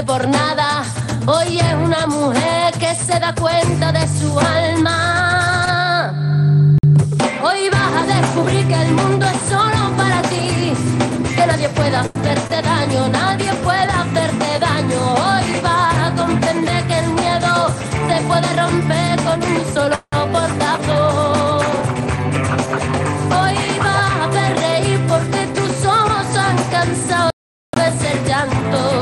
por nada. Hoy es una mujer que se da cuenta de su alma. Hoy vas a descubrir que el mundo es solo para ti, que nadie puede hacerte daño, nadie puede hacerte daño. Hoy vas a comprender que el miedo se puede romper con un solo portazo. Hoy vas a hacer reír porque tus ojos han cansado de ser llanto,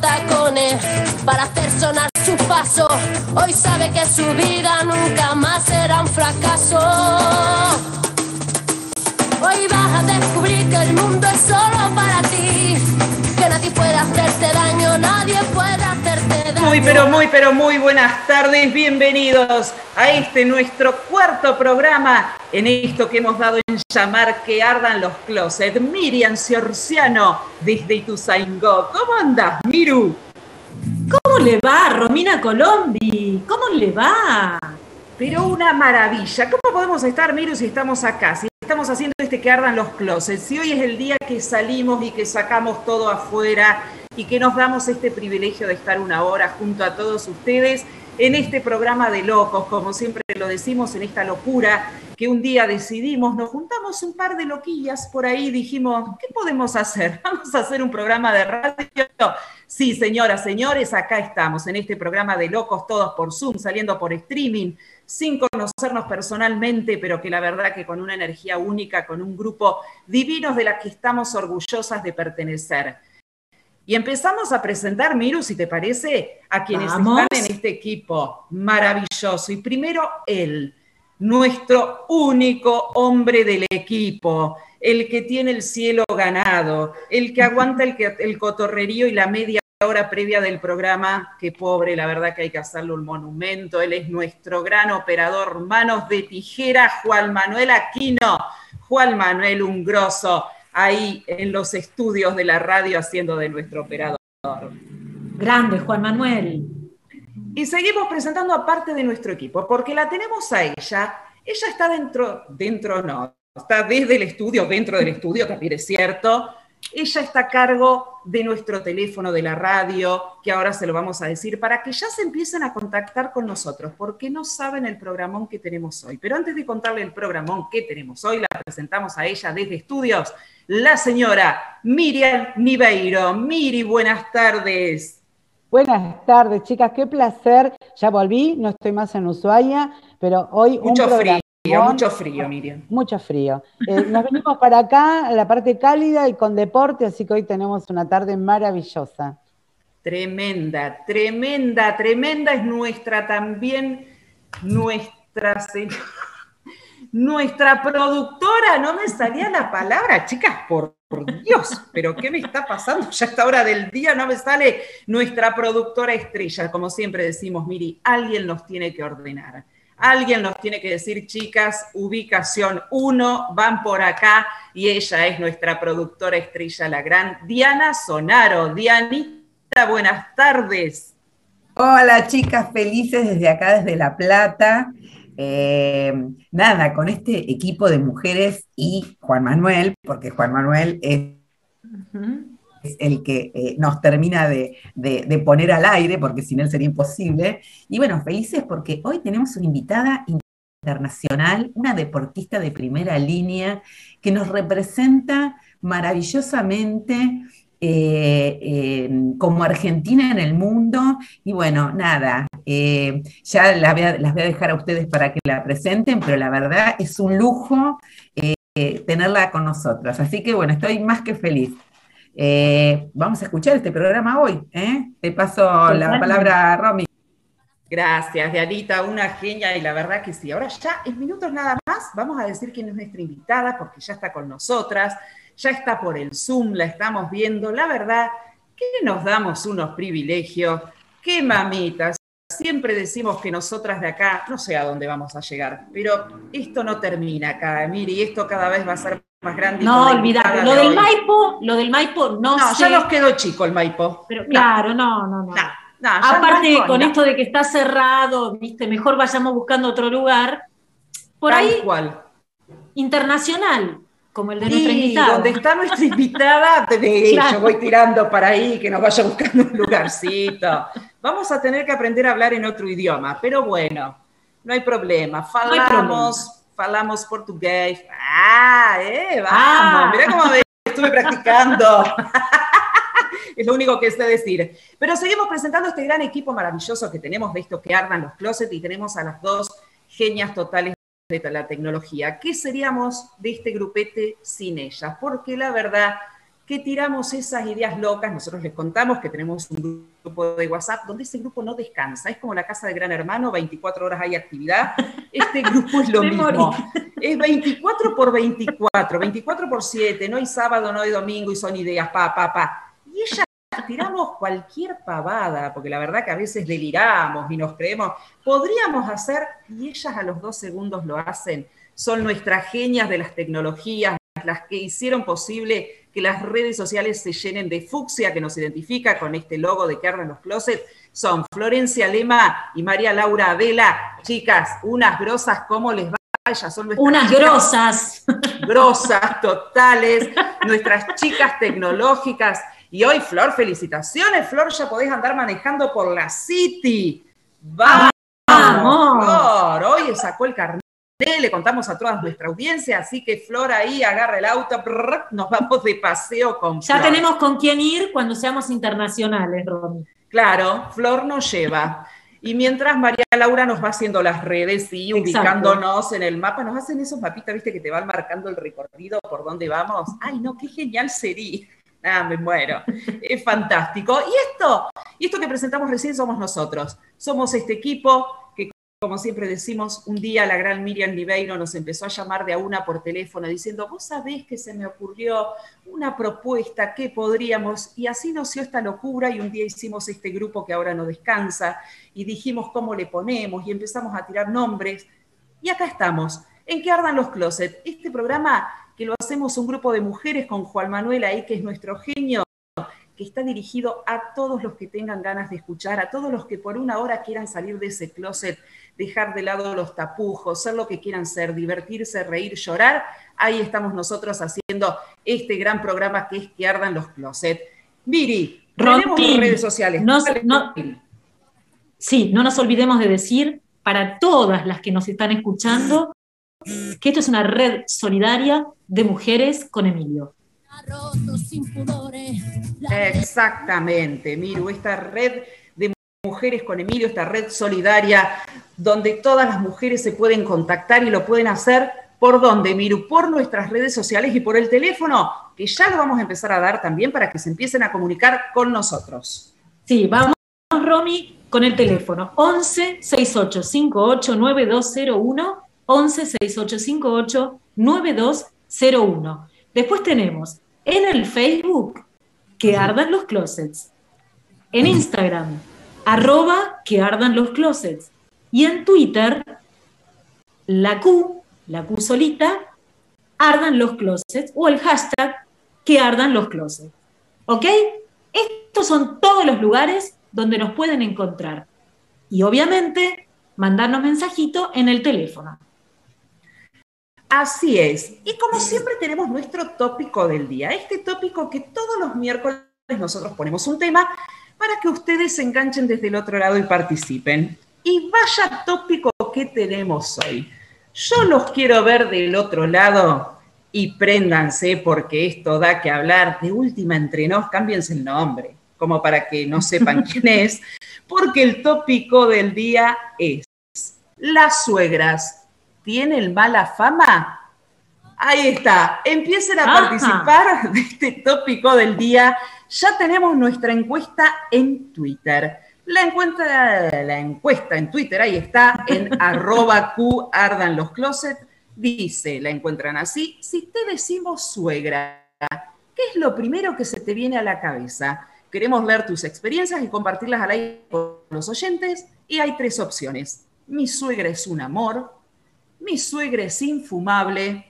tacones para hacer sonar su paso. Hoy sabe que su vida nunca más será un fracaso. Hoy vas a descubrir que el mundo es solo para ti, que nadie puede hacerte daño, nadie puede hacerte daño. Muy, pero muy, pero muy buenas tardes. Bienvenidos a este nuestro cuarto programa en esto que hemos dado en llamar Que ardan los closets. Miriam Ciorciano desde Ituzaingó. ¿Cómo andas, Miru? ¿Cómo le va, Romina Colombi? ¿Cómo le va? Pero una maravilla. ¿Cómo podemos estar, Miru, si estamos acá? Si estamos haciendo este que ardan los closets. Si hoy es el día que salimos y que sacamos todo afuera y que nos damos este privilegio de estar una hora junto a todos ustedes en este programa de locos, como siempre lo decimos, en esta locura que un día decidimos, nos juntamos un par de loquillas por ahí, dijimos, ¿qué podemos hacer? ¿Vamos a hacer un programa de radio? Sí, señoras, señores, acá estamos en este programa de locos, todos por Zoom, saliendo por streaming, sin conocernos personalmente, pero que la verdad que con una energía única, con un grupo divinos de la que estamos orgullosas de pertenecer. Y empezamos a presentar, Miru, si te parece, a quienes Vamos. están en este equipo maravilloso. Y primero él, nuestro único hombre del equipo, el que tiene el cielo ganado, el que aguanta el, cotorrerío y la media hora previa del programa, que pobre, la verdad que hay que hacerle un monumento. Él es nuestro gran operador, manos de tijera, Juan Manuel Aquino. Juan Manuel, un grosso, ahí en los estudios de la radio haciendo de nuestro operador. Grande, Juan Manuel. Y seguimos presentando a parte de nuestro equipo, porque la tenemos a ella. Ella está dentro, dentro no, está desde el estudio, dentro del estudio, también es cierto. Ella está a cargo de nuestro teléfono de la radio, que ahora se lo vamos a decir, para que ya se empiecen a contactar con nosotros, porque no saben el programón que tenemos hoy. Pero antes de contarle el programón que tenemos hoy, la presentamos a ella desde estudios, la señora Miriam Niveiro. Miri, buenas tardes. Buenas tardes, chicas, qué placer. Ya volví, no estoy más en Ushuaia, pero hoy Mucho un frío, mucho frío, Miriam. Mucho frío. Eh, nos venimos para acá, a la parte cálida y con deporte, así que hoy tenemos una tarde maravillosa. Tremenda, tremenda, tremenda es nuestra también, nuestra se- nuestra productora, no me salía la palabra, chicas, por, Dios, pero ¿qué me está pasando? Ya a esta hora del día no me sale nuestra productora estrella, como siempre decimos, Miri, alguien nos tiene que ordenar. Alguien nos tiene que decir, chicas, ubicación 1, van por acá, y ella es nuestra productora estrella, la gran Diana Sonaro. Dianita, buenas tardes. Hola chicas, felices desde acá, desde La Plata. Eh, nada, con este equipo de mujeres y Juan Manuel, porque Juan Manuel es, es el que eh, nos termina de, de- de poner al aire, porque sin él sería imposible. Y bueno, felices porque hoy tenemos una invitada internacional, una deportista de primera línea que nos representa maravillosamente eh, eh, como Argentina en el mundo. Y bueno, nada, eh, ya la voy a- las voy a dejar a ustedes para que la presenten, pero la verdad es un lujo tenerla con nosotros. Así que bueno, estoy más que feliz. Vamos a escuchar este programa hoy. Te paso la palabra a Romy. Gracias, Dianita, una genia y la verdad que sí. Ahora ya en minutos nada más vamos a decir quién es nuestra invitada porque ya está con nosotras, ya está por el Zoom, la estamos viendo. La verdad que nos damos unos privilegios, qué mamitas. Siempre decimos que nosotras de acá, no sé a dónde vamos a llegar, pero esto no termina acá, Miri, esto cada vez va a ser más grande. y No, olvidate. Lo de del hoy- Maipo, lo del Maipo no, No, sé. ya nos quedó chico el Maipo. Pero claro, no, no, no. Aparte, con esto de que está cerrado, viste, mejor vayamos buscando otro lugar. Por Tal ahí, cual. internacional, como el de nuestra invitada. donde está nuestra invitada, de Claro. yo voy tirando para ahí, que nos vaya buscando un lugarcito. Vamos a tener que aprender a hablar en otro idioma, pero bueno, no hay problema. Falamos, falamos portugués. Ah, eh, vamos. Ah. Mirá cómo me estuve practicando. es lo único que sé decir. Pero seguimos presentando este gran equipo maravilloso que tenemos de esto que ardan los closets y tenemos a las dos genias totales la tecnología. ¿Qué seríamos de este grupete sin ellas? Porque la verdad que tiramos esas ideas locas, nosotros les contamos que tenemos un grupo de WhatsApp donde ese grupo no descansa, es como la casa de Gran Hermano, 24 horas hay actividad, este grupo es lo mismo, es 24 por 24, 24 por 7, no hay sábado, no hay domingo y son ideas, pa, pa, pa. Y ellas tiramos cualquier pavada, porque la verdad que a veces deliramos y nos creemos, podríamos hacer, y ellas a los dos segundos lo hacen, son nuestras genias de las tecnologías, las que hicieron posible que las redes sociales se llenen de fucsia, que nos identifica con este logo de que arden los closets, son Florencia Lema y María Laura Vela. Chicas, unas grosas, ¿cómo les va? Ellas son nuestras Unas chicas grosas. grosas, totales, nuestras chicas tecnológicas. Y hoy, Flor, felicitaciones, Flor, ya podés andar manejando por la City. ¡Vamos! Flor, hoy sacó el carnet, le contamos a toda nuestra audiencia, así que Flor ahí agarra el auto, prrr, nos vamos de paseo con Ya Flor. tenemos con quién ir cuando seamos internacionales, Romy. Claro, Flor nos lleva. Y mientras María Laura nos va haciendo las redes y Exacto. ubicándonos en el mapa, nos hacen esos mapitas, viste, que te van marcando el recorrido por dónde vamos. Ay, no, qué genial sería. Ah, me muero. Es fantástico. Y esto, y esto que presentamos recién somos nosotros. Somos este equipo que, como siempre decimos, un día la gran Miriam Libeiro nos empezó a llamar de a una por teléfono diciendo, vos sabés que se me ocurrió una propuesta que podríamos, y así nació esta locura y un día hicimos este grupo que ahora no descansa y dijimos cómo le ponemos y empezamos a tirar nombres y acá estamos, en que ardan los closets, este programa que lo hacemos un grupo de mujeres con Juan Manuel ahí que es nuestro genio, que está dirigido a todos los que tengan ganas de escuchar, a todos los que por una hora quieran salir de ese closet, dejar de lado los tapujos, ser lo que quieran ser, divertirse, reír, llorar. Ahí estamos nosotros haciendo este gran programa que es que ardan los closets. Miri, tenemos redes sociales. no- no-. Sí, no nos olvidemos de decir para todas las que nos están escuchando que esto es una red solidaria de mujeres con Emilio. Exactamente, Miru, esta red de mujeres con Emilio, esta red solidaria, donde todas las mujeres se pueden contactar y lo pueden hacer. ¿Por dónde, Miru? Por nuestras redes sociales y por el teléfono, que ya lo vamos a empezar a dar también para que se empiecen a comunicar con nosotros. Sí, vamos, Romy, con el teléfono 11 68 58 9201 11 68 58 9201. Después tenemos en el Facebook que ardan los closets, en Instagram arroba que ardan los closets y en Twitter la Q, la Q solita, ardan los closets o el hashtag que ardan los closets. ¿Ok? Estos son todos los lugares donde nos pueden encontrar. Y obviamente, mandarnos mensajito en el teléfono. Así es. Y como siempre tenemos nuestro tópico del día. Este tópico que todos los miércoles nosotros ponemos un tema para que ustedes se enganchen desde el otro lado y participen. Y vaya tópico que tenemos hoy. Yo los quiero ver del otro lado y préndanse porque esto da que hablar. De última entre nos, cámbiense el nombre, como para que no sepan quién es, porque el tópico del día es las suegras tienen mala fama. Ahí está, empiecen a Ajá. participar de este tópico del día. Ya tenemos nuestra encuesta en Twitter. La, encuentra, la encuesta en Twitter, ahí está, en arroba Q ardan los closet, dice, la encuentran así, si te decimos suegra, ¿qué es lo primero que se te viene a la cabeza? Queremos leer tus experiencias y compartirlas al aire con los oyentes y hay tres opciones. Mi suegra es un amor, mi suegra es infumable,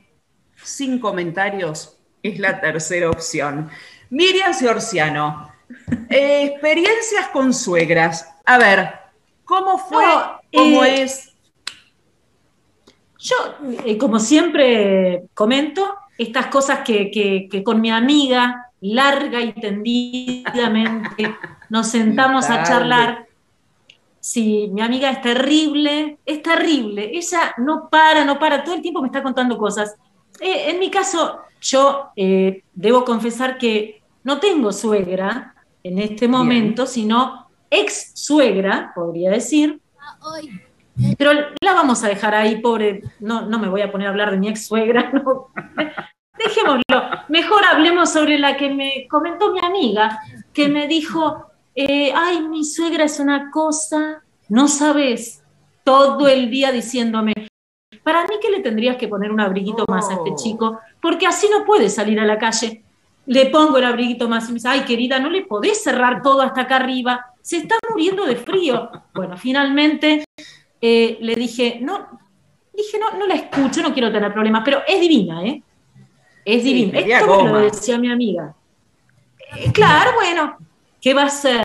sin comentarios es la tercera opción. Miriam Ciorciano, eh, experiencias con suegras. A ver, ¿cómo fue? ¿Cómo eh, es? Yo, eh, como siempre comento, estas cosas que, que- que con mi amiga, larga y tendidamente, nos sentamos a charlar. Sí, mi amiga es terrible, es terrible. Ella no para, no para, todo el tiempo me está contando cosas. Eh, en mi caso, yo eh, debo confesar que no tengo suegra en este momento, sino ex suegra, podría decir, pero la vamos a dejar ahí, pobre. No, no me voy a poner a hablar de mi ex suegra. No. Dejémoslo. Mejor hablemos sobre la que me comentó mi amiga, que me dijo: eh, Ay, mi suegra es una cosa, no sabes, todo el día diciéndome. Para mí que le tendrías que poner un abriguito más a este chico, porque así no puede salir a la calle. Le pongo el abriguito más y me dice, ay querida, no le podés cerrar todo hasta acá arriba, se está muriendo de frío. Bueno, finalmente eh, le dije, no, dije, no, no la escucho, no quiero tener problemas, pero es divina, ¿eh? Es Sí, divina. quería Esto me lo decía mi amiga. Eh, claro, bueno, ¿qué va a hacer?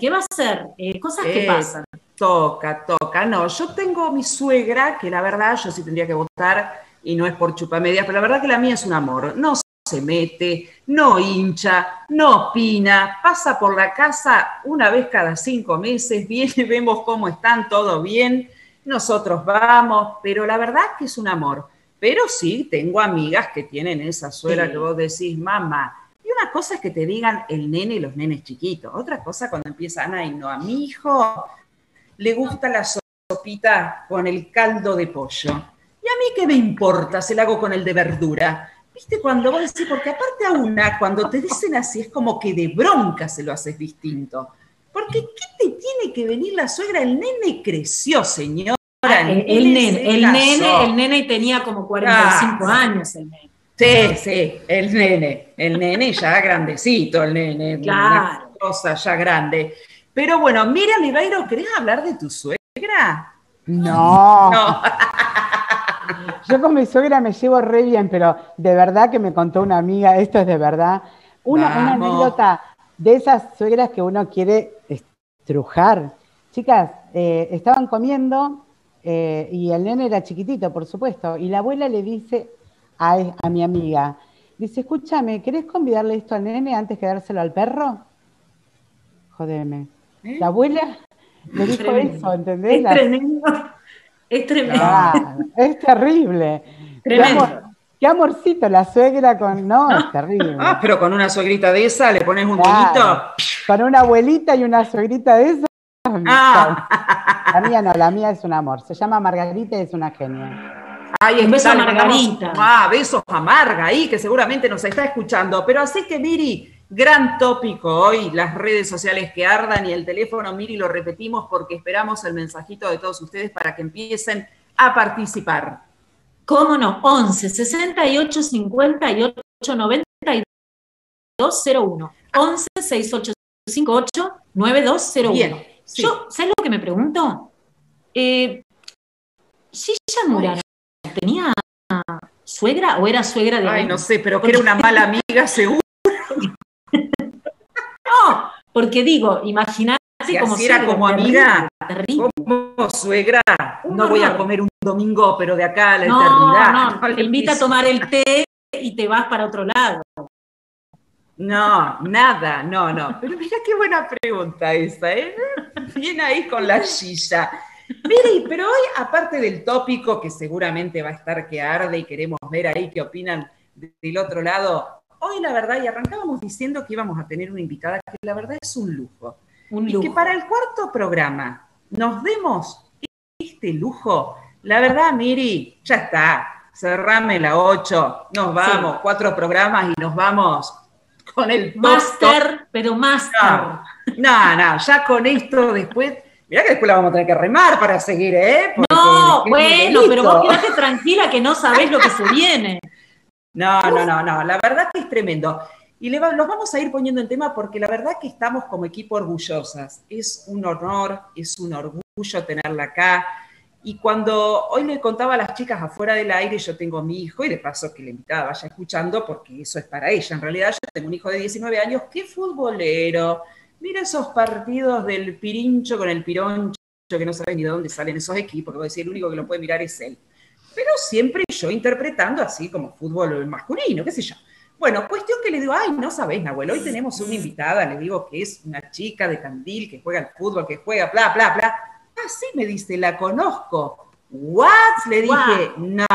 ¿Qué va a hacer? Eh, cosas que Eh, pasan. Toca, toca. No, yo tengo mi suegra, que la verdad yo sí tendría que votar, y no es por chupamedias, pero la verdad que la mía es un amor. No se mete, no hincha, no opina, pasa por la casa una vez cada cinco meses, viene, vemos cómo están, todo bien, nosotros vamos, pero la verdad que es un amor. Pero sí, tengo amigas que tienen esa suegra Sí. que vos decís, mamá. Y una cosa es que te digan el nene y los nenes chiquitos. Otra cosa cuando empiezan, ay, no, a mi hijo le gusta la sopita con el caldo de pollo. ¿Y a mí qué me importa? Se la hago con el de verdura. ¿Viste? Cuando vos decís, porque aparte a una, cuando te dicen así, es como que de bronca se lo haces distinto. Porque ¿qué te tiene que venir la suegra? El nene creció, señora. Ah, el, nene, el nene, el nene tenía como 45 Ah. años, el nene. Sí, sí, el nene, el nene ya grandecito, el nene, Claro. una cosa ya grande. Pero bueno, Miriam Ribeiro, ¿querés hablar de tu suegra? No, No, yo con mi suegra me llevo re bien, pero de verdad que me contó una amiga, esto es de verdad, una, anécdota de esas suegras que uno quiere estrujar. Chicas, eh, estaban comiendo eh, y el nene era chiquitito, por supuesto, y la abuela le dice a, a mi amiga, dice, escúchame, ¿querés convidarle esto al nene antes que dárselo al perro? Jodeme. ¿Eh? La abuela le dijo Tremendo. eso, ¿entendés? Es La- tremendo. Es tremendo. Claro, es terrible. Qué, Tremendo. amor- qué amorcito la suegra con. No, es terrible. Ah, pero con una suegrita de esa le pones un Claro. tonito. Con una abuelita y una suegrita de esas. Ah. La mía no, la mía es un amor. Se llama Margarita y es una genia. Ahí Un beso a Margarita. Ah, besos a Marga ahí, que seguramente nos está escuchando. Pero así que, Miri, gran tópico hoy, las redes sociales que ardan y el teléfono, Miri, lo repetimos porque esperamos el mensajito de todos ustedes para que empiecen a participar. ¿Cómo no? 11 68 58 92 01. 11 68 58 9201. Bien, sí. Yo, ¿sabes lo que me pregunto? Eh, Gilla Murano tenía suegra o era suegra de Ay, alguien? no sé, pero que era una mala amiga, seguro. No, porque digo, imagínate Si como así era suegra, como amiga. terrible. Como suegra, no voy a comer un domingo, pero de acá a la No, eternidad. no, le te invita a tomar el té y te vas para otro lado. No, nada, no, no. Pero mira qué buena pregunta esa, ¿eh? Bien ahí con la silla. Mire, pero hoy, aparte del tópico que seguramente va a estar que arde y queremos ver ahí qué opinan de- del otro lado, hoy la verdad, y arrancábamos diciendo que íbamos a tener una invitada que la verdad es un lujo. Un Y lujo. que para el cuarto programa nos demos este lujo, la verdad, Miri, ya está. Cerrame la 8, nos vamos, cuatro programas y nos vamos con el. Master, pero master. No, No, no, ya con esto después. Mirá que después la vamos a tener que remar para seguir, ¿eh? Porque No, bueno, pero vos quedate tranquila que no sabés lo que se viene. No, no, no, no. La verdad que es tremendo. Y le va- los vamos a ir poniendo en tema porque la verdad que estamos como equipo orgullosas. Es un honor, es un orgullo tenerla acá. Y cuando hoy le contaba a las chicas afuera del aire, yo tengo a mi hijo y de paso que la invitada vaya escuchando porque eso es para ella. En realidad yo tengo un hijo de 19 años que es futbolero. Mira esos partidos del pirincho con el pironcho que no sabe ni de dónde salen esos equipos, que voy a decir, el único que lo puede mirar es él pero siempre yo interpretando así como fútbol masculino, qué sé yo. Bueno, cuestión que le digo, ay, no sabés, Nahuel, hoy tenemos una invitada, le digo que es una chica de Candil, que juega al fútbol, que juega, bla, bla, bla. Ah, sí, me dice, la conozco. ¿What? Le dije, no,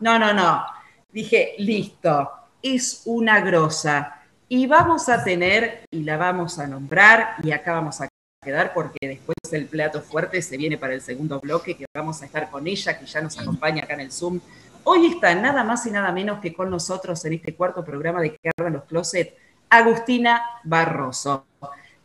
no, no, no. Dije, listo, es una grosa. Y vamos a tener, y la vamos a nombrar, y acá vamos a quedar porque después el plato fuerte se viene para el segundo bloque, que vamos a estar con ella, que ya nos acompaña acá en el Zoom. Hoy está nada más y nada menos que con nosotros en este cuarto programa de Que los Closet, Agustina Barroso.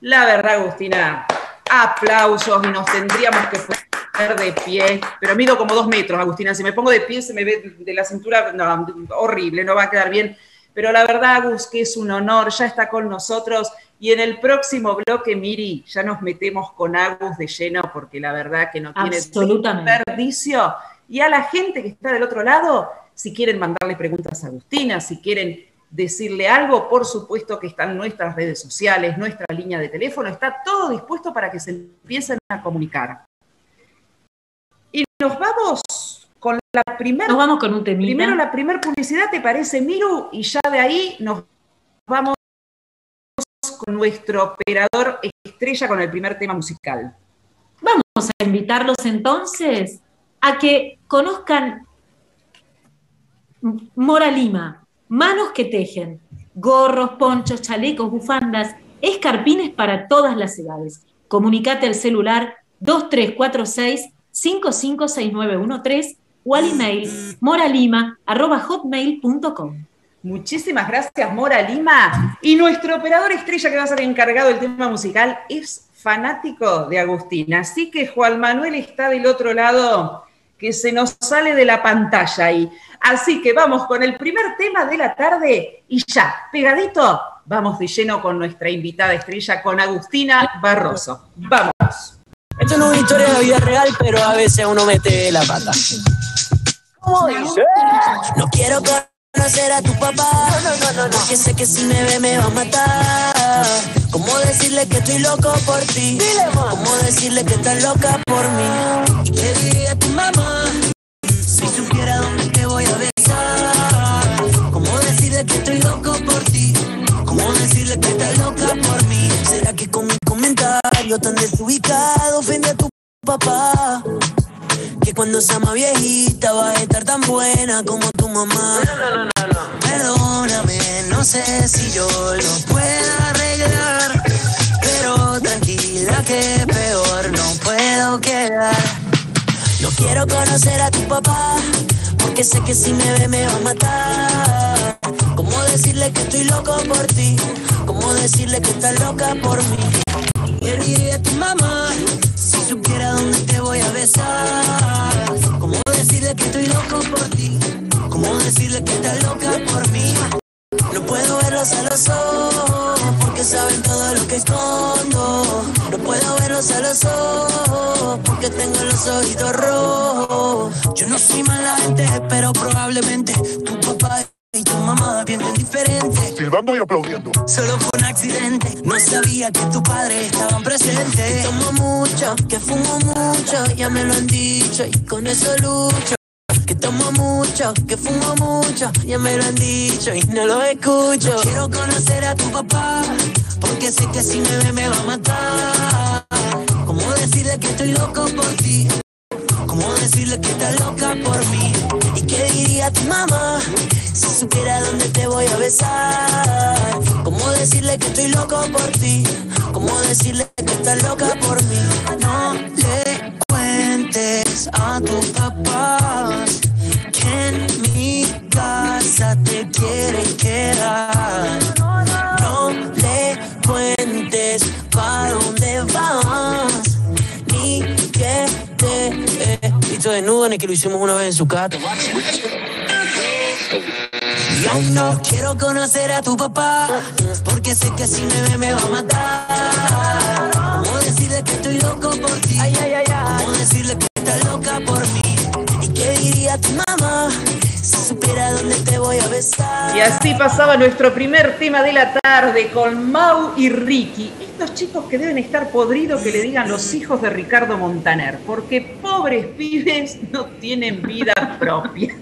La verdad, Agustina, aplausos y nos tendríamos que poner de pie, pero mido como dos metros, Agustina, si me pongo de pie se me ve de la cintura, no, horrible, no va a quedar bien. Pero la verdad, Agus, que es un honor, ya está con nosotros. Y en el próximo bloque, Miri, ya nos metemos con Agus de lleno, porque la verdad que no tiene desperdicio. Y a la gente que está del otro lado, si quieren mandarle preguntas a Agustina, si quieren decirle algo, por supuesto que están nuestras redes sociales, nuestra línea de teléfono, está todo dispuesto para que se empiecen a comunicar. Y nos vamos con la primera Nos vamos con un temita. Primero la primer publicidad, ¿te parece, Miru? Y ya de ahí nos vamos con nuestro operador estrella con el primer tema musical. Vamos a invitarlos entonces a que conozcan Mora Lima, manos que tejen, gorros, ponchos, chalecos, bufandas, escarpines para todas las edades. Comunicate al celular 2346 556913 o al email moralima.hotmail.com. Muchísimas gracias, Mora Lima. Y nuestro operador estrella que va a ser encargado del tema musical es fanático de Agustina. Así que Juan Manuel está del otro lado, que se nos sale de la pantalla ahí. Así que vamos con el primer tema de la tarde y ya, pegadito, vamos de lleno con nuestra invitada estrella, con Agustina Barroso. Vamos. Esto no es una historia de vida real, pero a veces uno mete la pata. ¿Cómo dice? No quiero conocer a tu papá, no, no, no, no, porque sé que si me ve me va a matar. ¿Cómo decirle que estoy loco por ti? ¿Cómo decirle que estás loca por mí? ¿Y qué diría tu mamá si supiera dónde te voy a besar? ¿Cómo decirle que estoy loco por ti? ¿Cómo decirle que estás loca por mí? ¿Será que con mi comentario tan desubicado ofende a tu papá? Que cuando sea más viejita va a estar tan buena como tu mamá. Perdóname, no sé si yo lo pueda arreglar. Pero tranquila que peor no puedo quedar. No quiero conocer a tu papá, porque sé que si me ve me va a matar. ¿Cómo decirle que estoy loco por ti? ¿Cómo decirle que estás loca por mí? ¿Qué diría tu mamá si supiera dónde te voy a besar? ¿Cómo decirle que estoy loco por ti? ¿Cómo decirle que estás loca por mí? No puedo verlos a los ojos porque saben todo lo que escondo. No puedo verlos a los ojos porque tengo los ojitos rojos. Yo no soy mala gente, pero probablemente tu papá y tu mamá piensen diferente. silbando y aplaudiendo. Solo fue un accidente, no sabía que tu padre estaban presentes. Tomo mucho, que fumo mucho, ya me lo han dicho y con eso lucho. Que tomo mucho, que fumo mucho, ya me lo han dicho y no lo escucho. No quiero conocer a tu papá, porque sé que si me ve me va a matar. ¿Cómo decirle que estoy loco por ti? ¿Cómo decirle que estás loca por mí? ¿Y qué diría tu mamá si supiera dónde te voy a besar? ¿Cómo decirle que estoy loco por ti? ¿Cómo decirle que estás loca por mí? No le cuentes a tus papás que en mi casa te quieren quedar. Desnudo ni que lo hicimos una vez en su casa. Yo no quiero conocer a tu papá, porque sé que si me ve me va a matar. Cómo decirle que estoy loco por ti, ay, ay, ay, ay. Cómo decirle que estás loca por mí. ¿Y qué diría tu mamá si supiera dónde te voy a besar? Y así pasaba nuestro primer tema de la tarde con Mau y Ricky. Estos chicos que deben estar podridos que le digan los hijos de Ricardo Montaner, porque pobres pibes no tienen vida propia.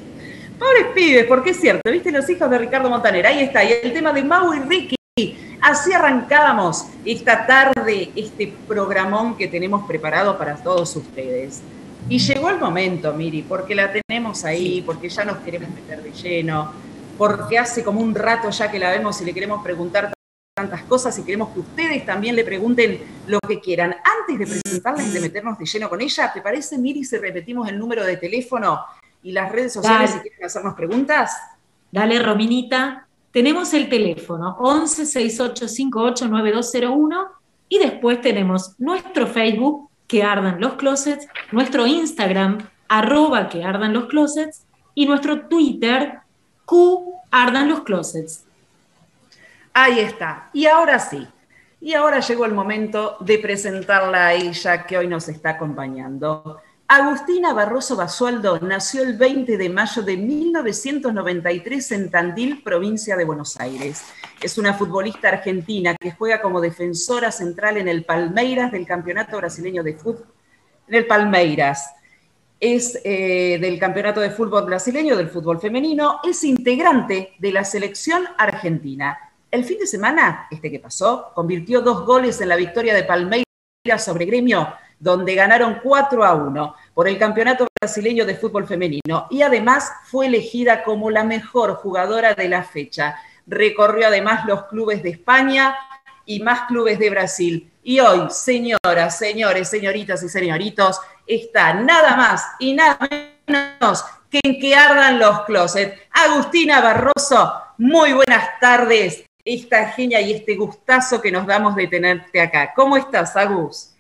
Pobres pibes, porque es cierto, ¿viste? Los hijos de Ricardo Montaner, ahí está. Y el tema de Mau y Ricky. Así arrancábamos esta tarde, este programón que tenemos preparado para todos ustedes. Y llegó el momento, Miri, porque la tenemos ahí, porque ya nos queremos meter de lleno, porque hace como un rato ya que la vemos y le queremos preguntar tantas cosas y queremos que ustedes también le pregunten lo que quieran. Antes de presentarla y de meternos de lleno con ella, ¿te parece, Miri, si repetimos el número de teléfono y las redes sociales Dale. si quieren hacernos preguntas? Dale, Rominita. Tenemos el teléfono 11 68 58 9201 y después tenemos nuestro Facebook, que ardan los closets, nuestro Instagram, arroba que ardan los closets, y nuestro Twitter, Q ardan los closets. Ahí está. Y ahora sí. Y ahora llegó el momento de presentarla a ella que hoy nos está acompañando. Agustina Barroso Basualdo nació el 20 de mayo de 1993 en Tandil, provincia de Buenos Aires. Es una futbolista argentina que juega como defensora central en el Palmeiras del Campeonato Brasileño de Fútbol. En el Palmeiras. Es eh, del Campeonato de Fútbol Brasileño, del fútbol femenino. Es integrante de la selección argentina. El fin de semana, este que pasó, convirtió dos goles en la victoria de Palmeiras sobre Gremio, donde ganaron 4 a 1 por el Campeonato Brasileño de Fútbol Femenino y además fue elegida como la mejor jugadora de la fecha. Recorrió además los clubes de España y más clubes de Brasil. Y hoy, señoras, señores, señoritas y señoritos, está nada más y nada menos que en que ardan los closets. Agustina Barroso, muy buenas tardes. Esta genia y este gustazo que nos damos de tenerte acá. ¿Cómo estás, Agus?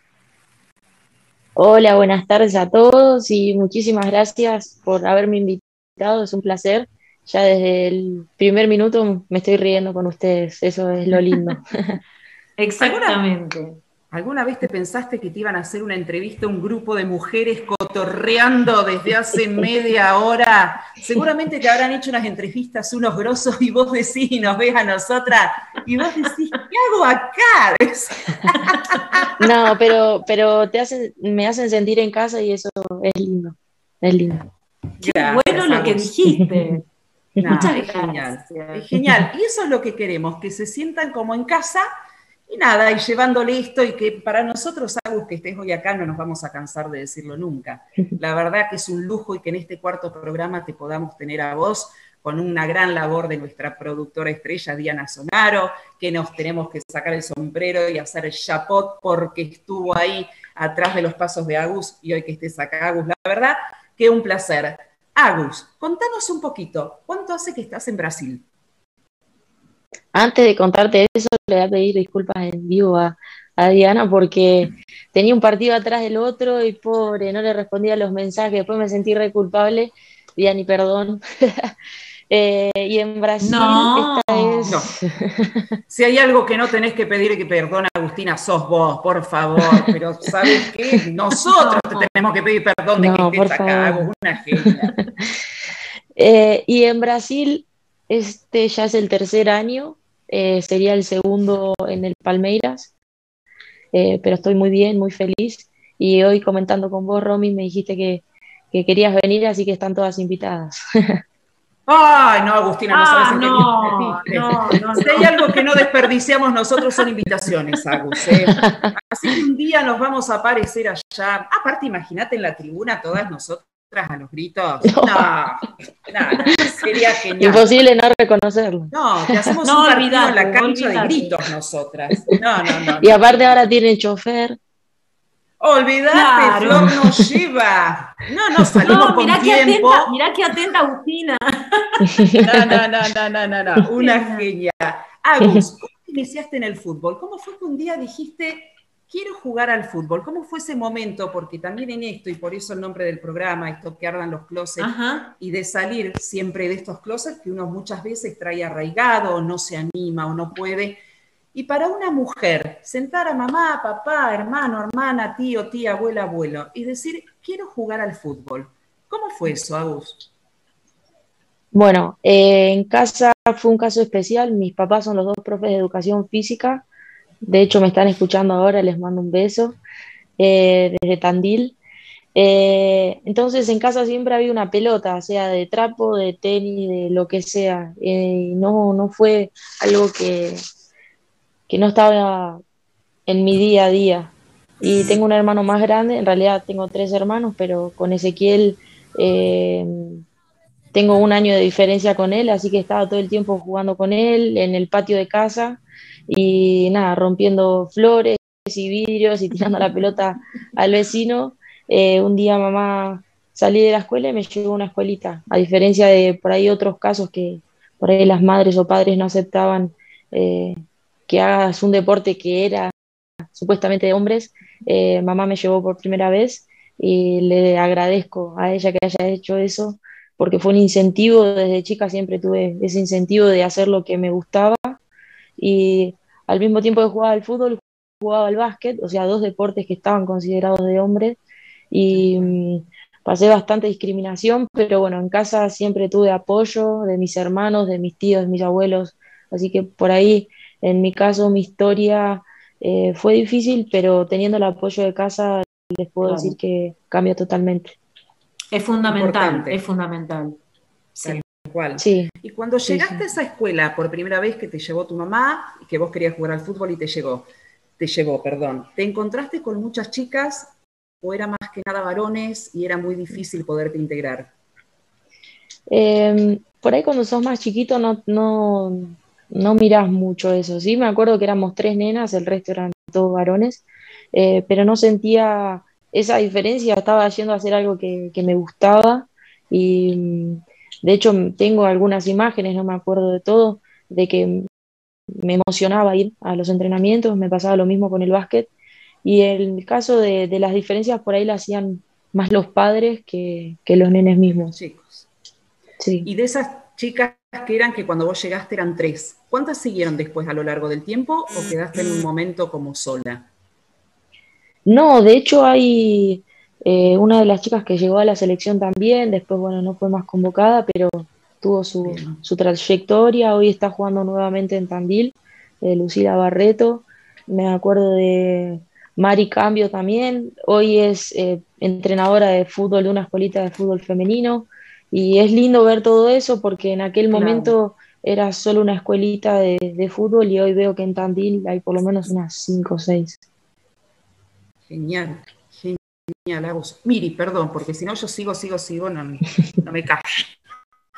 Hola, buenas tardes a todos y muchísimas gracias por haberme invitado. Es un placer. Ya desde el primer minuto me estoy riendo con ustedes. Eso es lo lindo. Exactamente. ¿Alguna vez te pensaste que te iban a hacer una entrevista a un grupo de mujeres cotorreando desde hace media hora? Seguramente te habrán hecho unas entrevistas unos grosos y vos decís y nos ves a nosotras y vos decís, ¿qué hago acá? No, pero, pero te hacen, me hacen sentir en casa y eso es lindo. Es lindo. Qué Gracias, bueno lo que dijiste. No, Muchas es genial. Es genial. Y eso es lo que queremos, que se sientan como en casa y nada, y llevándole esto y que para nosotros, Agus, que estés hoy acá, no nos vamos a cansar de decirlo nunca. La verdad que es un lujo y que en este cuarto programa te podamos tener a vos con una gran labor de nuestra productora estrella Diana Sonaro, que nos tenemos que sacar el sombrero y hacer el chapot porque estuvo ahí atrás de los pasos de Agus y hoy que estés acá, Agus, la verdad que un placer. Agus, contanos un poquito, ¿cuánto hace que estás en Brasil? Antes de contarte eso, le voy a pedir disculpas en vivo a, a Diana porque tenía un partido atrás del otro y pobre, no le respondía a los mensajes. Después me sentí re culpable. Diana, y perdón. Eh, y en Brasil, No, esta es. no. Si hay algo que no tenés que pedir que perdona, Agustina, sos vos, por favor. Pero ¿sabes qué? Nosotros No. te tenemos que pedir perdón de No, que estés acá, favor. Agus, una genia. Eh, y en Brasil, este ya es el tercer año, eh, sería el segundo en el Palmeiras, Eh, pero estoy muy bien, muy feliz. Y hoy comentando con vos, Romy, me dijiste que, que querías venir, así que están todas invitadas. Ay, no, Agustina, no sabes Ah, en qué no, no, no, Si hay algo que no desperdiciamos nosotros son invitaciones, Agus. ¿eh? Así que un día nos vamos a aparecer allá. Aparte, imagínate en la tribuna todas nosotras a los gritos. No, no, no, sería genial. Imposible no reconocerlo. No, que hacemos No, un partido en la olvidate, cancha de olvidate. gritos nosotras. No, no, no. Y aparte ahora tienen chofer. Olvidate, Claro. Flor nos lleva. No, no, salimos No, con mirá qué tiempo. atenta, mirá qué atenta Agustina. No, no, no, no, no, no, no. Una genia. Agus, ¿cómo te iniciaste en el fútbol? ¿Cómo fue que un día dijiste, quiero jugar al fútbol. ¿Cómo fue ese momento? Porque también en esto, y por eso el nombre del programa, esto que ardan los closets, y de salir siempre de estos closets que uno muchas veces trae arraigado, o no se anima, o no puede. Y para una mujer, sentar a mamá, papá, hermano, hermana, tío, tía, abuela, abuelo, y decir, quiero jugar al fútbol. ¿Cómo fue eso, Agus? Bueno, eh, en casa fue un caso especial. Mis papás son los dos profes de educación física de hecho, me están escuchando ahora, les mando un beso eh, desde Tandil. Eh, entonces, en casa siempre había una pelota, sea de trapo, de tenis, de lo que sea. Eh, no, no fue algo que, que no estaba en mi día a día. Y tengo un hermano más grande, en realidad tengo tres hermanos, pero con Ezequiel tengo un año de diferencia con él, así que estaba todo el tiempo jugando con él en el patio de casa y nada, rompiendo flores y vidrios y tirando la pelota al vecino. Eh, un día mamá salí de la escuela y me llevó a una escuelita, a diferencia de por ahí otros casos que por ahí las madres o padres no aceptaban eh, que hagas un deporte que era supuestamente de hombres, eh, mamá me llevó por primera vez y le agradezco a ella que haya hecho eso, porque fue un incentivo, desde chica siempre tuve ese incentivo de hacer lo que me gustaba y al mismo tiempo que jugaba al fútbol, jugaba al básquet, o sea, dos deportes que estaban considerados de hombres y mm, pasé bastante discriminación, pero bueno, en casa siempre tuve apoyo de mis hermanos, de mis tíos, de mis abuelos, así que por ahí, en mi caso, mi historia eh, fue difícil, pero teniendo el apoyo de casa, les puedo decir que cambia totalmente. Es fundamental, es fundamental. Sí. Sí. Y cuando llegaste a esa escuela por primera vez que te llevó tu mamá, y que vos querías jugar al fútbol y te llegó, te llevó, perdón, ¿te encontraste con muchas chicas o era más que nada varones y era muy difícil poderte integrar? Em, por ahí cuando sos más chiquito no, no, no mirás mucho eso, ¿sí? Me acuerdo que éramos tres nenas, el resto eran todos varones, eh, pero no sentía esa diferencia, estaba yendo a hacer algo que, que me gustaba y de hecho, tengo algunas imágenes, no me acuerdo de todo, de que me emocionaba ir a los entrenamientos, me pasaba lo mismo con el básquet. Y el caso de, las diferencias por ahí la hacían más los padres que, los nenes mismos. Chicos. Sí. Y de esas chicas que eran que cuando vos llegaste eran tres, ¿cuántas siguieron después a lo largo del tiempo o quedaste en un momento como sola? No, de hecho hay eh, una de las chicas que llegó a la selección también, después, bueno, no fue más convocada, pero tuvo su, trayectoria. Hoy está jugando nuevamente en Tandil, eh, Lucila Barreto. Me acuerdo de Mari Cambio también. Hoy es eh, entrenadora de fútbol de una escuelita de fútbol femenino. Y es lindo ver todo eso porque en aquel momento era solo una escuelita de, de, fútbol y hoy veo que en Tandil hay por lo menos unas 5 o 6. Genial. Miri, perdón, porque si no yo sigo, sigo, sigo, no, no me callo.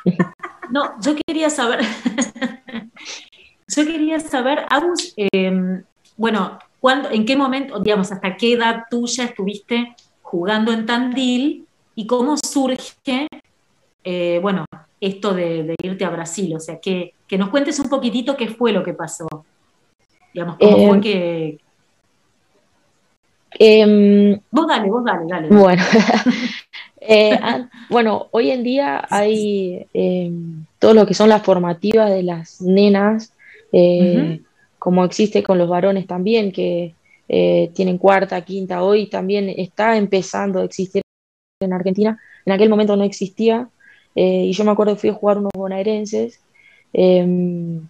No, yo quería saber, yo quería saber, Agus, em, bueno, ¿cuándo, ¿en qué momento, digamos, hasta qué edad tuya estuviste jugando en Tandil y cómo surge, eh, bueno, esto de, irte a Brasil? O sea, que, que, nos cuentes un poquitito qué fue lo que pasó. Digamos, cómo fue em, que, Em, vos dale, vos dale, dale. Bueno, eh, bueno hoy en día hay em, todo lo que son las formativas de las nenas, eh, como existe con los varones también, que eh, tienen cuarta, quinta, hoy también está empezando a existir en Argentina. En aquel momento no existía, y yo me acuerdo que fui a jugar unos bonaerenses, em,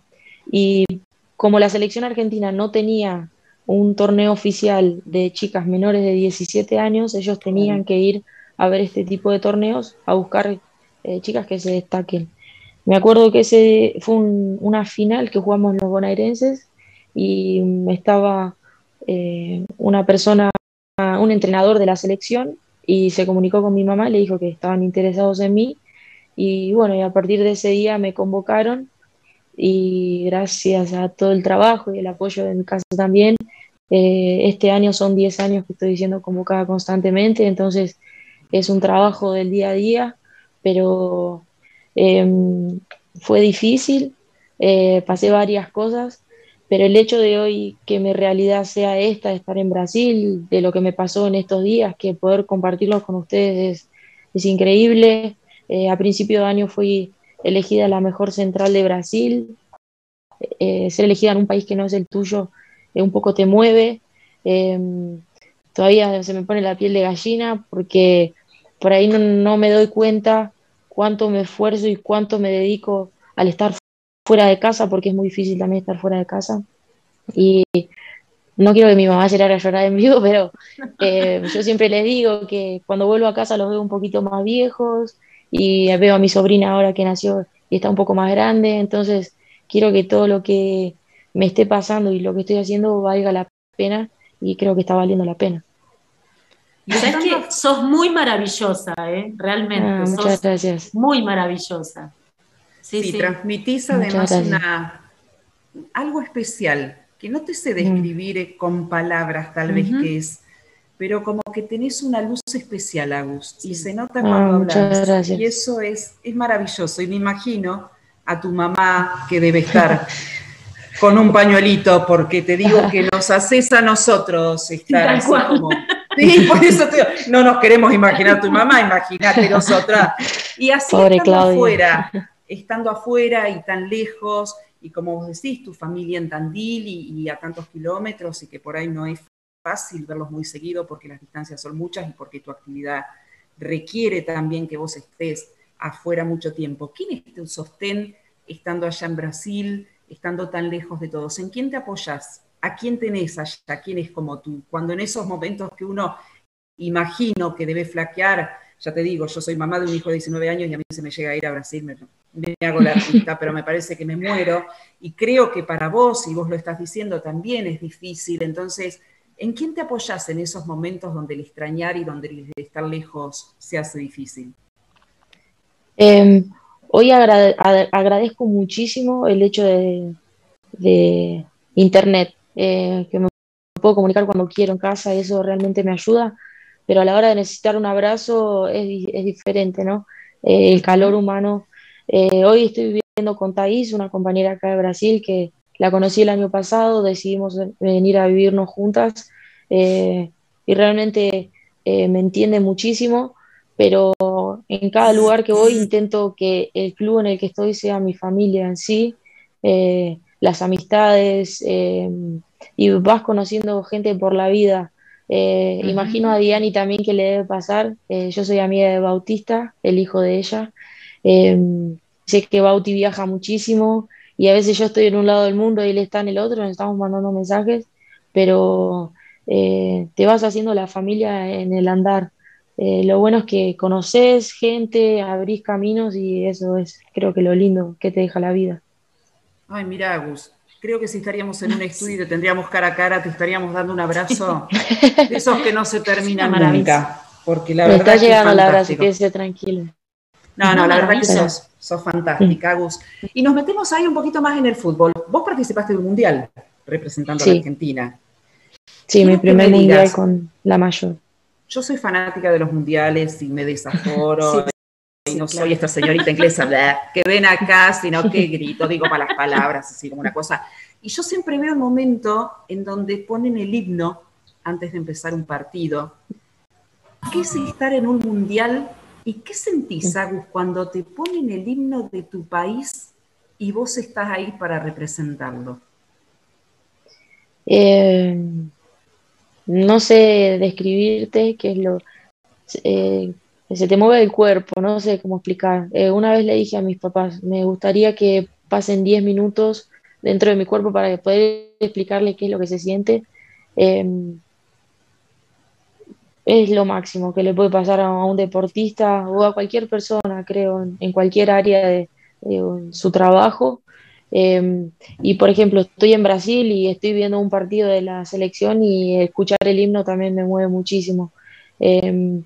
y como la selección argentina no tenía un torneo oficial de chicas menores de 17 años, ellos tenían que ir a ver este tipo de torneos, a buscar eh, chicas que se destaquen. Me acuerdo que ese fue una final que jugamos los bonaerenses y estaba eh, una persona, un entrenador de la selección y se comunicó con mi mamá, le dijo que estaban interesados en mí. Y bueno, y a partir de ese día me convocaron y gracias a todo el trabajo y el apoyo de mi casa también, eh, este año son 10 años que estoy siendo convocada constantemente, entonces es un trabajo del día a día, pero em, fue difícil, eh, pasé varias cosas, pero el hecho de hoy que mi realidad sea esta, de estar en Brasil, de lo que me pasó en estos días, que poder compartirlo con ustedes es, increíble. Eh, a principio de año fui elegida la mejor central de Brasil. Ser elegida en un país que no es el tuyo un poco te mueve. Em, todavía se me pone la piel de gallina porque por ahí no, me doy cuenta cuánto me esfuerzo y cuánto me dedico al estar fuera de casa, porque es muy difícil también estar fuera de casa. Y no quiero que mi mamá se a llorar en vivo, pero eh, yo siempre les digo que cuando vuelvo a casa los veo un poquito más viejos y veo a mi sobrina ahora que nació y está un poco más grande, entonces quiero que todo lo que me esté pasando y lo que estoy haciendo valga la pena y creo que está valiendo la pena. Y sabes que sos muy maravillosa, ¿eh? realmente. Ah, muchas gracias. Muy maravillosa. Sí, sí, transmitís además una, algo especial, que no te sé describir con palabras tal vez que es, pero como que tenés una luz especial, Agus, y se nota ah, cuando hablas. Y eso es, es maravilloso. Y me imagino a tu mamá que debe estar con un pañuelito, porque te digo que nos haces a nosotros estar así como. Sí, por eso no nos queremos imaginar tu mamá, imagínate nosotras. Y así estando afuera, estando afuera y tan lejos, y como vos decís, tu familia en Tandil y, a tantos kilómetros, y que por ahí no es fácil verlos muy seguido porque las distancias son muchas y porque tu actividad requiere también que vos estés afuera mucho tiempo. ¿Quién es tu sostén estando allá en Brasil? Estando tan lejos de todos? ¿En quién te apoyas? ¿A quién tenés allá? ¿Quién es como tú? Cuando en esos momentos que uno imagino que debe flaquear, ya te digo, yo soy mamá de un hijo de 19 años y a mí se me llega a ir a Brasil, me, hago la artista, pero me parece que me muero. Y creo que para vos, y vos lo estás diciendo, también es difícil. Entonces, ¿en quién te apoyas en esos momentos donde el extrañar y donde el estar lejos se hace difícil? Eh, Hoy agradezco muchísimo el hecho de, Internet, eh, que me puedo comunicar cuando quiero en casa y eso realmente me ayuda, pero a la hora de necesitar un abrazo es, diferente, ¿no? Eh, el calor humano. Eh, hoy estoy viviendo con Thais, una compañera acá de Brasil que la conocí el año pasado, decidimos venir a vivirnos juntas y realmente me entiende muchísimo pero en cada lugar que voy intento que el club en el que estoy sea mi familia en sí, eh, las amistades, eh, y vas conociendo gente por la vida. Eh, imagino a Diani también que le debe pasar. yo soy amiga de Bautista, el hijo de ella. sé que Bauti viaja muchísimo y a veces yo estoy en un lado del mundo y él está en el otro, nos estamos mandando mensajes, pero te vas haciendo la familia en el andar. Eh, lo bueno es que conoces gente, abrís caminos y eso es, creo que lo lindo que te deja la vida. Ay, mira, Agus, creo que si estaríamos en un estudio y te tendríamos cara a cara, te estaríamos dando un abrazo de esos que no se terminan nunca. Porque la verdad está llegando el abrazo, quédese tranquilo. No, no, la verdad que sos, sos fantástica, Agus. Y nos metemos ahí un poquito más en el fútbol. Vos participaste de un mundial representando a la Argentina. Sí, mi primer mundial con la mayor yo soy fanática de los mundiales y me desaforo. y no soy esta señorita inglesa que ven acá, sino que grito, digo malas palabras, así como una cosa. Y yo siempre veo un momento en donde ponen el himno antes de empezar un partido. ¿Qué es estar en un mundial? ¿Y qué sentís, Agus, cuando te ponen el himno de tu país y vos estás ahí para representarlo? Eh, no sé describirte qué es lo... Eh, se te mueve el cuerpo, no sé cómo explicar. Eh, una vez le dije a mis papás, me gustaría que pasen 10 minutos dentro de mi cuerpo para poder explicarle qué es lo que se siente. Em, es lo máximo que le puede pasar a, un deportista o a cualquier persona, creo, en, cualquier área de su trabajo. Em, y por ejemplo, estoy en Brasil y estoy viendo un partido de la selección y escuchar el himno también me mueve muchísimo. Em,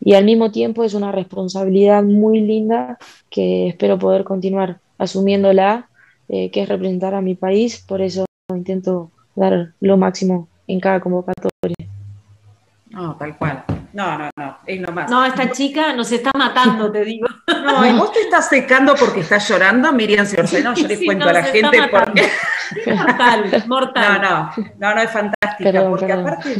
y al mismo tiempo es una responsabilidad muy linda que espero poder continuar asumiéndola, eh, que es representar a mi país. Por eso intento dar lo máximo en cada convocatoria. No, tal cual. No, no, no, es nomás. No, esta chica nos está matando, te digo. No, y vos te estás secando porque estás llorando, Miriam Ciorceno, yo les cuento a la gente porque Mortal, mortal. No, no, no, no es fantástica, Perdón, porque perdón. aparte,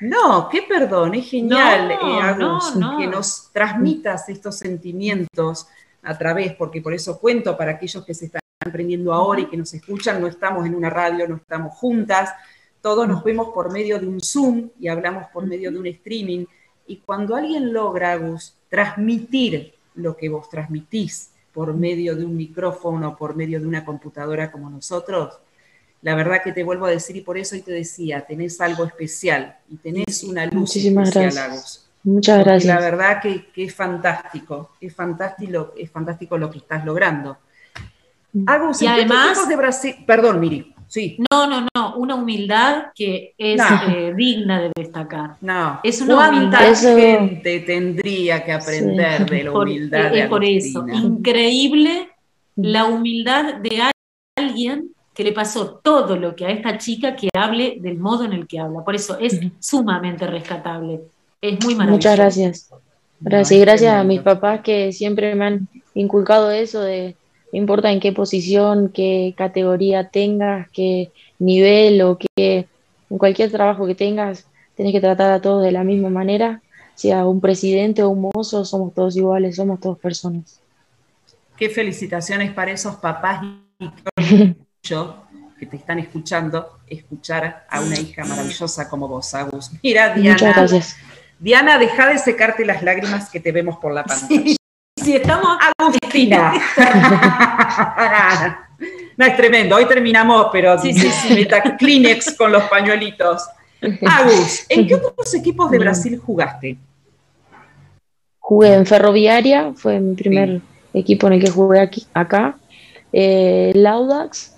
no, qué perdón, es genial, No, eh, Agus, no, no. que nos transmitas estos sentimientos a través, porque por eso cuento para aquellos que se están aprendiendo ahora y que nos escuchan, no estamos en una radio, no estamos juntas, todos nos vemos por medio de un Zoom y hablamos por medio de un streaming, y cuando alguien logra, Agus, transmitir lo que vos transmitís por medio de un micrófono, por medio de una computadora como nosotros, la verdad que te vuelvo a decir y por eso hoy te decía, tenés algo especial y tenés una luz Muchísimas especial, gracias. Agus. Muchas Porque gracias. La verdad que, que es fantástico, es fantástico, es fantástico lo que estás logrando. Agus, Y ¿en qué además- equipos de Brasil? Perdón, Miri, sí. No, no, no, una humildad que es No. eh, digna de destacar. No. Es una ¿Cuánta humildad. Eso- gente tendría que aprender de la Por- humildad es de por eso, increíble la humildad de alguien que le pasó todo lo que a esta chica que hable del modo en el que habla. Por eso es sumamente rescatable. Es muy maravilloso. Muchas gracias. Gracias. No, gracias a mis papás que siempre me han inculcado eso de no importa en qué posición, qué categoría tengas, qué nivel o qué, en cualquier trabajo que tengas, tenés que tratar a todos de la misma manera, sea un presidente o un mozo, somos todos iguales, somos todos personas. Qué felicitaciones para esos papás y orgullo que te están escuchando, escuchar a una hija maravillosa como vos, Agus. Mira, Muchas Diana, gracias. Diana, deja de secarte las lágrimas que te vemos por la pantalla. Si estamos, Agustina. No, es tremendo. Hoy terminamos, pero Sí, sí, sí. meta Kleenex con los pañuelitos. Agus, ¿en qué otros equipos de Brasil jugaste? Jugué en Ferroviaria, fue mi primer equipo en el que jugué aquí, acá. Eh, el Audax.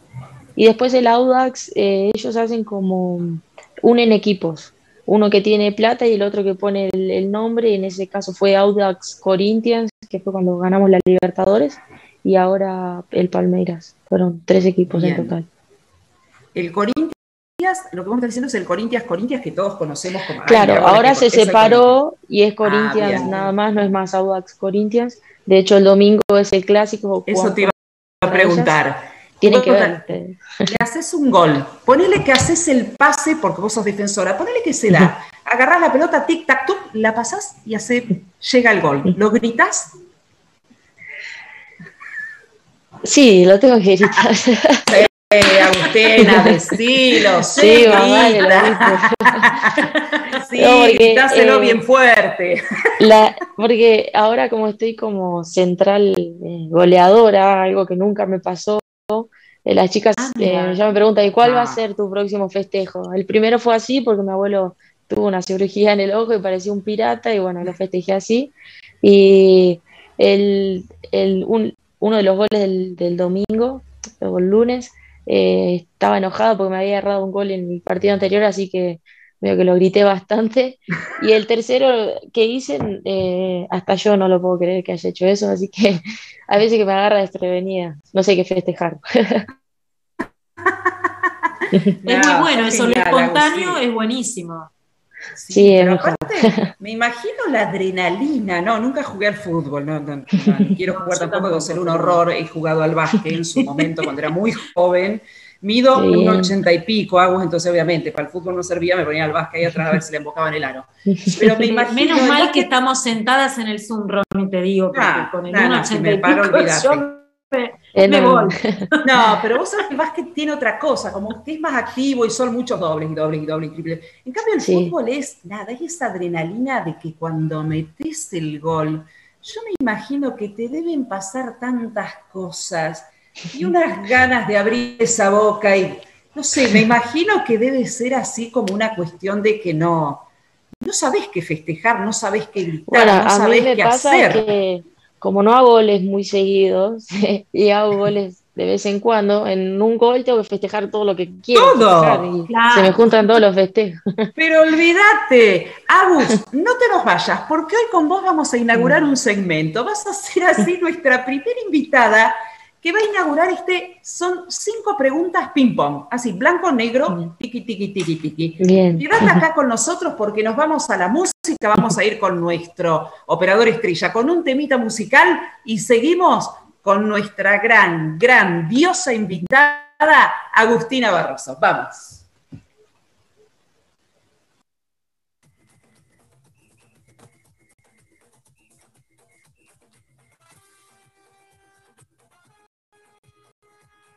Y después el Audax, eh, ellos hacen como, unen equipos. Uno que tiene plata y el otro que pone el, el nombre. En ese caso fue Audax Corinthians, que fue cuando ganamos la Libertadores. Y ahora el Palmeiras. Fueron tres equipos en total. El Corinthians, lo que vos me estás diciendo es el Corinthians, Corinthians que todos conocemos como. Claro, ahora se separó y es Ah, Corinthians bien. nada más, no es más Audax Corinthians. De hecho, el domingo es el clásico. Eso te iba a preguntar. Tienen que ver ustedes. Le haces un gol, ponele que haces el pase, porque vos sos defensora, ponele que se da, agarrás la pelota, tic, tac, tuc, la pasás y hace, llega el gol. ¿Lo gritás? Sí, lo tengo que gritar. Eh, Agustina, decilo, sí, mamá, lo. Sí, No, porque, gritáselo eh, bien fuerte. La, porque ahora como estoy como central eh, goleadora, algo que nunca me pasó, eh, las chicas Ah, mira. eh, ya me preguntan, ¿y cuál va a Ah. ser tu próximo festejo? El primero fue así porque mi abuelo tuvo una cirugía en el ojo y parecía un pirata y bueno, lo festejé así. Y el, el- un- uno de los goles del, del domingo o el lunes eh, estaba enojado porque me había errado un gol en el partido anterior, así que medio que lo grité bastante. Y el tercero que hice, eh, hasta yo no lo puedo creer que haya hecho eso, así que a veces que me agarra desprevenida, no sé qué festejar. es muy No, bueno, eso, lo espontáneo es buenísimo. Sí, pero aparte, me imagino la adrenalina, no, nunca jugué al fútbol, no, no, no, quiero jugar tampoco, debo ser un horror, he jugado al básquet en su momento cuando era muy joven, mido Qué un ochenta y pico, hago, entonces obviamente para el fútbol no servía, me ponía al básquet ahí atrás a ver si le embocaba en el aro. Pero me imagino Menos mal que estamos sentadas en el Zoom, Romy, te digo, porque Ah, con el no, no, 1,80 si me y paro, pico, olvídate. yo me, me no, voy. No, pero vos sabés que el básquet tiene otra cosa, como usted es más activo y son muchos dobles y dobles y dobles y triples. En cambio, el Sí. fútbol es nada, es esa adrenalina de que cuando metes el gol, yo me imagino que te deben pasar tantas cosas y unas ganas de abrir esa boca y no sé, me imagino que debe ser así como una cuestión de que no, no sabés qué festejar, no sabés qué gritar, Bueno, no me qué hacer. que como no hago goles muy seguidos y hago goles de vez en cuando, en un gol tengo que festejar todo lo que quiero Todo. Claro. se me juntan todos los festejos. Pero olvídate, Agus, no te nos vayas, porque hoy con vos vamos a inaugurar un segmento. Vas a ser así nuestra primera invitada que va a inaugurar este, son cinco preguntas ping-pong, así, blanco, negro, tiki, tiki, tiki, tiki. Bien. Quédate acá con nosotros porque nos vamos a la música, vamos a ir con nuestro operador estrella, con un temita musical y seguimos con nuestra gran, gran diosa invitada Agustina Barroso. Vamos.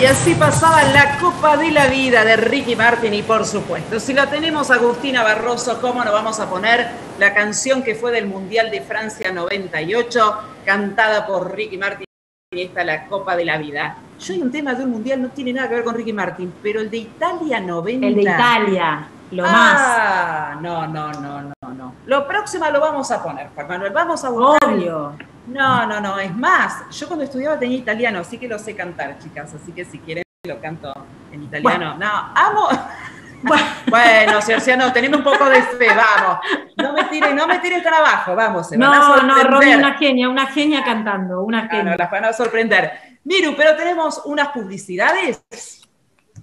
Y así pasaba la Copa de la Vida de Ricky Martin y por supuesto, si la tenemos Agustina Barroso, ¿cómo no vamos a poner la canción que fue del Mundial de Francia 98, cantada por Ricky Martin y esta la Copa de la Vida? Yo hay un tema de un Mundial, no tiene nada que ver con Ricky Martin, pero el de Italia 90... El de Italia, lo más. Ah, no, no, no, no, no. Lo próximo lo vamos a poner, Juan Manuel. Vamos a buscar. Obvio. No, no, no. Es más, yo cuando estudiaba tenía italiano, así que lo sé cantar, chicas. Así que si quieren lo canto en italiano. No, amo. Bueno, Cerciano, tenemos un poco de fe, vamos. No me tires, no me tires tan abajo, vamos. Se van a No, no, sorprender. Romy, una genia, una genia cantando, una Ah, no, genia. las van a sorprender. Miru, pero tenemos unas publicidades.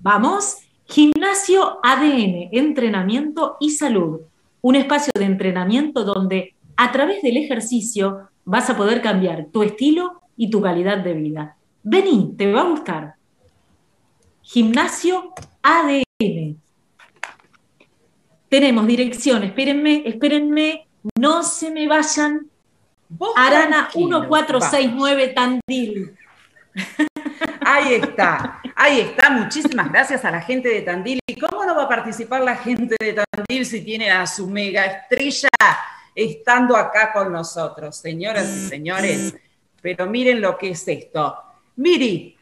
Vamos, gimnasio ADN, entrenamiento y salud. Un espacio de entrenamiento donde a través del ejercicio vas a poder cambiar tu estilo y tu calidad de vida. Vení, te va a gustar. Gimnasio ADN. Tenemos dirección, espérenme, espérenme, no se me vayan. Arana tranquilo, 1469 Tandil. Ahí está, ahí está. Muchísimas gracias a la gente de Tandil. ¿Y cómo no va a participar la gente de Tandil si tiene a su mega estrella estando acá con nosotros, señoras y señores? Pero miren lo que es esto. Miri,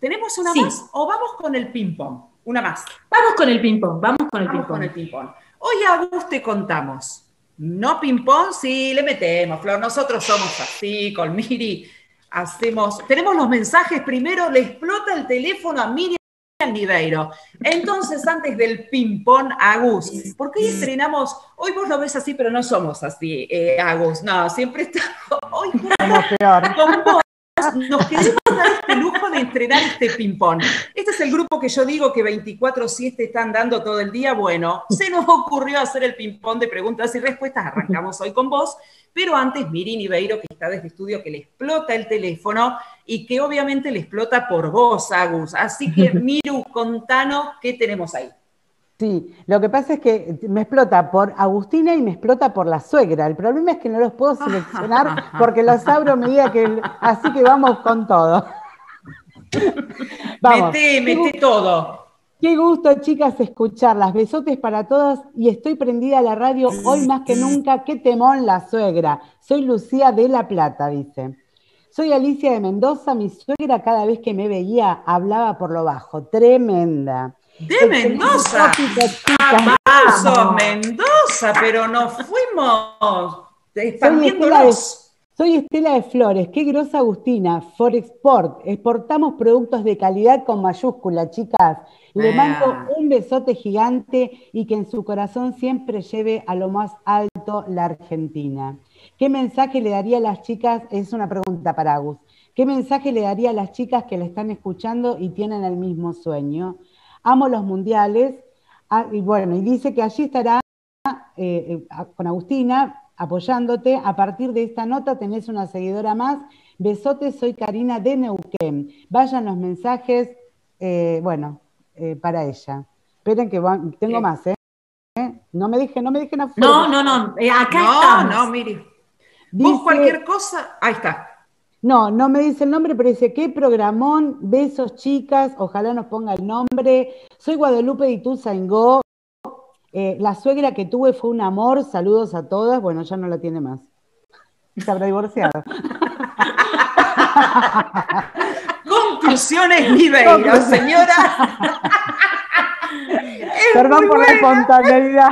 ¿tenemos una Sí. más o vamos con el ping-pong? Una más. Vamos con el ping-pong, vamos con el ping-pong. el ping-pong. Hoy a Agus te contamos. No ping-pong, sí, le metemos, Flor. Nosotros somos así, con Miri. Hacemos. Tenemos los mensajes. Primero le explota el teléfono a Miriam Niveiro. Entonces, antes del ping-pong, Agus. Porque hoy estrenamos. Hoy vos lo ves así, pero no somos así, eh, Agus. No, siempre estamos. Hoy Como peor. con vos nos queremos dar este lujo de entrenar este ping-pong. Este es el grupo que yo digo que 24-7 están dando todo el día. Bueno, se nos ocurrió hacer el ping-pong de preguntas y respuestas. Arrancamos hoy con vos. Pero antes, Mirin Ibeiro, que está desde estudio, que le explota el teléfono y que obviamente le explota por vos, Agus. Así que, Miru, contanos qué tenemos ahí. Sí, lo que pasa es que me explota por Agustina y me explota por la suegra. El problema es que no los puedo seleccionar porque los abro a medida que. Así que vamos con todo. vamos. Mete, mete todo. Qué gusto, chicas, escucharlas. Besotes para todas y estoy prendida a la radio hoy más que nunca. Qué temón la suegra. Soy Lucía de La Plata, dice. Soy Alicia de Mendoza. Mi suegra cada vez que me veía hablaba por lo bajo. Tremenda. De Mendoza. Aplausos, Mendoza, pero nos fuimos Soy Estela, de, Flores, qué grosa Agustina, Forexport, exportamos productos de calidad con mayúscula, chicas. Le ah. mando un besote gigante y que en su corazón siempre lleve a lo más alto la Argentina. ¿Qué mensaje le daría a las chicas? Es una pregunta para Agus. ¿Qué mensaje le daría a las chicas que la están escuchando y tienen el mismo sueño? Amo los mundiales, ah, y bueno, y dice que allí estará eh, eh, con Agustina apoyándote. A partir de esta nota tenés una seguidora más. Besotes, soy Karina de Neuquén. Vayan los mensajes, eh, bueno, para ella. Esperen que tengo más, ¿eh? No me dejen, no me dejen afuera. No, no, no, acá no, No, no, mire. Vos cualquier cosa, ahí está. No, no me dice el nombre, pero dice, qué programón, besos chicas, ojalá nos ponga el nombre. Soy Guadalupe de Ituzaingó. Eh, la suegra que tuve fue un amor, saludos a todas. Bueno, ya no la tiene más. Se habrá divorciado. Conclusiones Niveiro, señora. Perdón por la espontaneidad.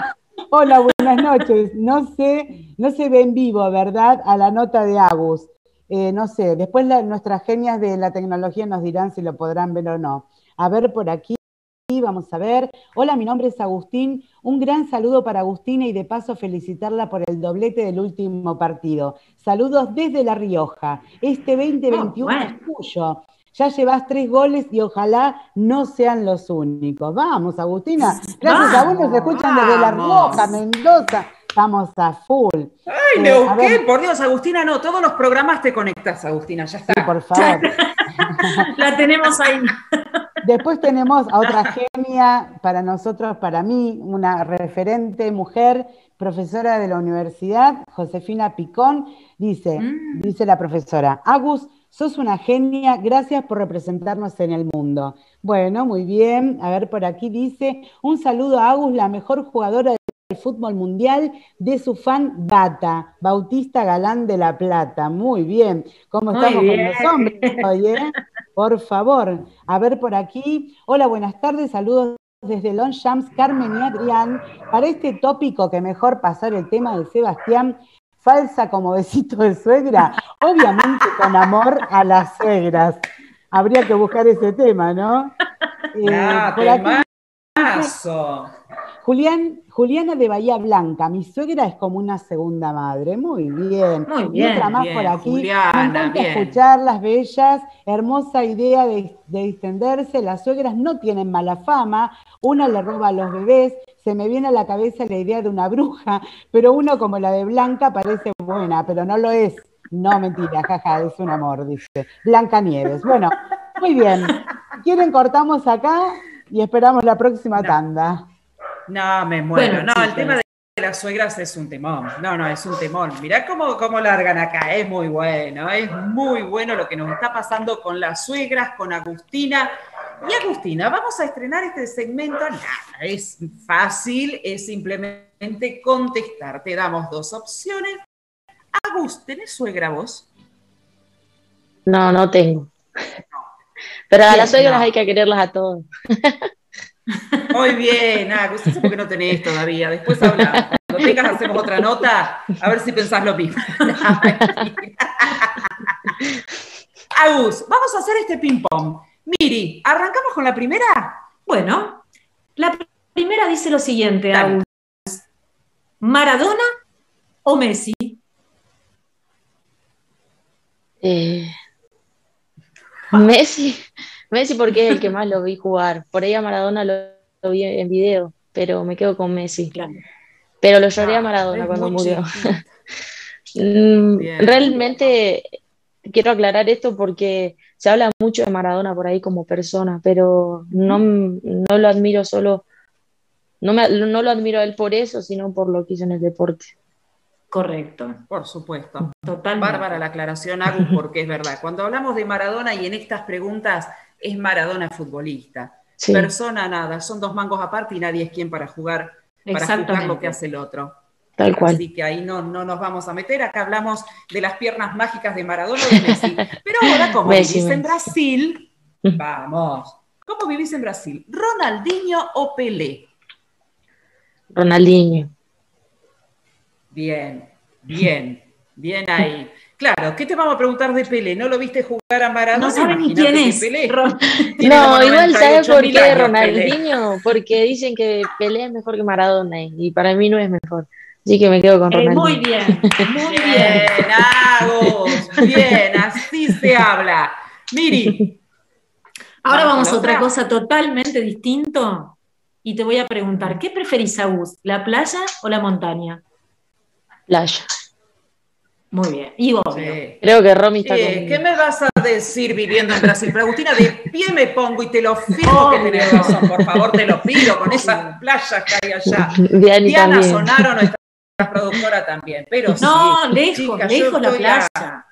Hola, buenas noches. No sé, no se ve en vivo, ¿verdad? A la nota de Agus. Eh, no sé, después nuestras genias de la tecnología nos dirán si lo podrán ver o no. A ver por aquí, vamos a ver. Hola, mi nombre es Agustín. Un gran saludo para Agustina y de paso felicitarla por el doblete del último partido. Saludos desde La Rioja. Este 2021 es tuyo. Ya llevas tres goles y ojalá no sean los únicos. Vamos, Agustina. Gracias a vos nos escuchan desde La Rioja, Mendoza. Estamos a full. Ay, Neuquén, eh, por Dios, Agustina, no, todos los programas te conectas, Agustina, ya está. Sí, por favor. La tenemos ahí. Después tenemos a otra genia, para nosotros, para mí, una referente mujer, profesora de la universidad, Josefina Picón, dice, mm. dice la profesora, Agus, sos una genia, gracias por representarnos en el mundo. Bueno, muy bien, a ver por aquí dice, un saludo a Agus, la mejor jugadora fútbol mundial de su fan Bata, Bautista Galán de La Plata. Muy bien. ¿Cómo estamos con los hombres eh? Por favor. A ver por aquí. Hola, buenas tardes. Saludos desde Longchamps, Carmen y Adrián. Para este tópico que mejor pasar el tema de Sebastián, falsa como besito de suegra, obviamente con amor a las suegras. Habría que buscar ese tema, ¿no? Eh, por aquí, Julián, Juliana de Bahía Blanca, mi suegra es como una segunda madre. Muy bien. Muy bien. otra más por aquí. Juliana, Me escuchar las bellas, hermosa idea de, distenderse. Las suegras no tienen mala fama. Una le roba a los bebés. Se me viene a la cabeza la idea de una bruja, pero uno como la de Blanca parece buena, pero no lo es. No, mentira, jaja, es un amor, dice. Blanca Nieves. Bueno, muy bien. ¿Quieren cortamos acá y esperamos la próxima tanda? No, me muero. no, el tema de las suegras es un temón. No, no, es un temón. Mirá cómo, cómo largan acá. Es muy bueno. Es muy bueno lo que nos está pasando con las suegras, con Agustina. Y Agustina, vamos a estrenar este segmento. Nada, es fácil, es simplemente contestar. Te damos dos opciones. Agus, ¿tenés suegra vos? No, no tengo. Pero a las suegras hay que quererlas a todos. Muy bien, nada, sé por qué no tenés todavía. Después hablamos. Cuando tengas, hacemos otra nota, a ver si pensás lo mismo. Agus, vamos a hacer este ping-pong. Miri, ¿arrancamos con la primera? Bueno, la primera dice lo siguiente, Agus. ¿Maradona o Messi? Eh, Messi. Messi porque es el que más lo vi jugar. Por ahí a Maradona lo, vi en video, pero me quedo con Messi. Pero lo lloré a ah, Maradona cuando murió. Mm, realmente quiero aclarar esto porque se habla mucho de Maradona por ahí como persona, pero no, no lo admiro solo no, me, no lo admiro a él por eso, sino por lo que hizo en el deporte. Correcto. Por supuesto. Totalmente. Bárbara la aclaración, Agus, porque es verdad. Cuando hablamos de Maradona y en estas preguntas es Maradona futbolista. Sí. Persona nada, son dos mangos aparte y nadie es quien para jugar, para juzgar lo que hace el otro. Tal cual. Así que ahí no, no nos vamos a meter. Acá hablamos de las piernas mágicas de Maradona y de Messi. Pero ahora, como Messi, vivís en. Brasil, vamos. ¿Cómo vivís en Brasil? ¿Ronaldinho o Pelé? Ronaldinho. Bien, bien, bien ahí. Claro, ¿qué te vamos a preguntar de Pelé? ¿No lo viste jugar a Maradona? No saben ni quién es. Pelé No, igual ¿sabes 98 por qué años, Pelé. Ronaldinho? Porque dicen que Pelé es mejor que Maradona y para mí no es mejor. Así que me quedo con Eh, Ronaldinho. muy bien, muy bien. Bien, Agus, bien, así se habla. Miri, Ahora Vamos a otra otra. cosa totalmente distinto y te voy a preguntar, ¿qué preferís, Agus? ¿La playa o la montaña? Playa. Muy bien, y obvio. sí. Creo que Romy está Eh, conmigo. ¿Qué me vas a decir viviendo en Brasil? Pero Agustina, de pie me pongo y te lo firmo que tenés razón, por favor, te lo pido, con esas playas que hay allá. Diana también. Sonaro, nuestra productora también, pero No, sí, lejos, chicas, lejos la estoy a-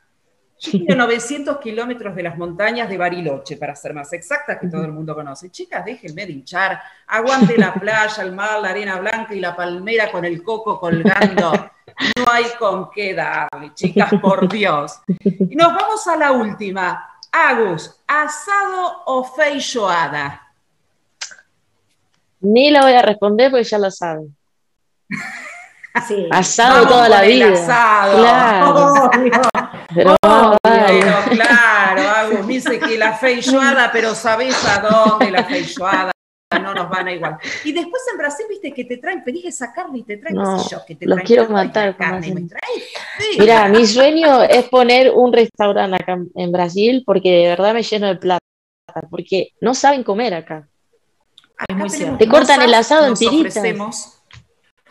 a 900 kilómetros de las montañas de Bariloche, para ser más exactas, que todo el mundo conoce. Chicas, déjenme de hinchar. Aguante la playa, el mar, la arena blanca y la palmera con el coco colgando. No hay con qué darle, chicas, por Dios. Y nos vamos a la última. Agus, ¿asado o feijoada? Ni la voy a responder porque ya la saben. Sí. Asado Vamos toda la vida. asado. Claro. Pero. Pero claro, Agus dice que la feijoada, pero sabés a dónde la feijoada no nos van a igual. Y después en Brasil, viste que te traen, pedís esa carne y te traen, No, qué sé yo, que te los traen quiero matar carne, me eso. traes, sí. Mira, mi sueño es poner un restaurante acá en- Brasil porque de verdad me lleno de plata. Porque no saben comer acá. Acá muy tenemos cierto. Te cortan el asado en tiritas. ofrecemos.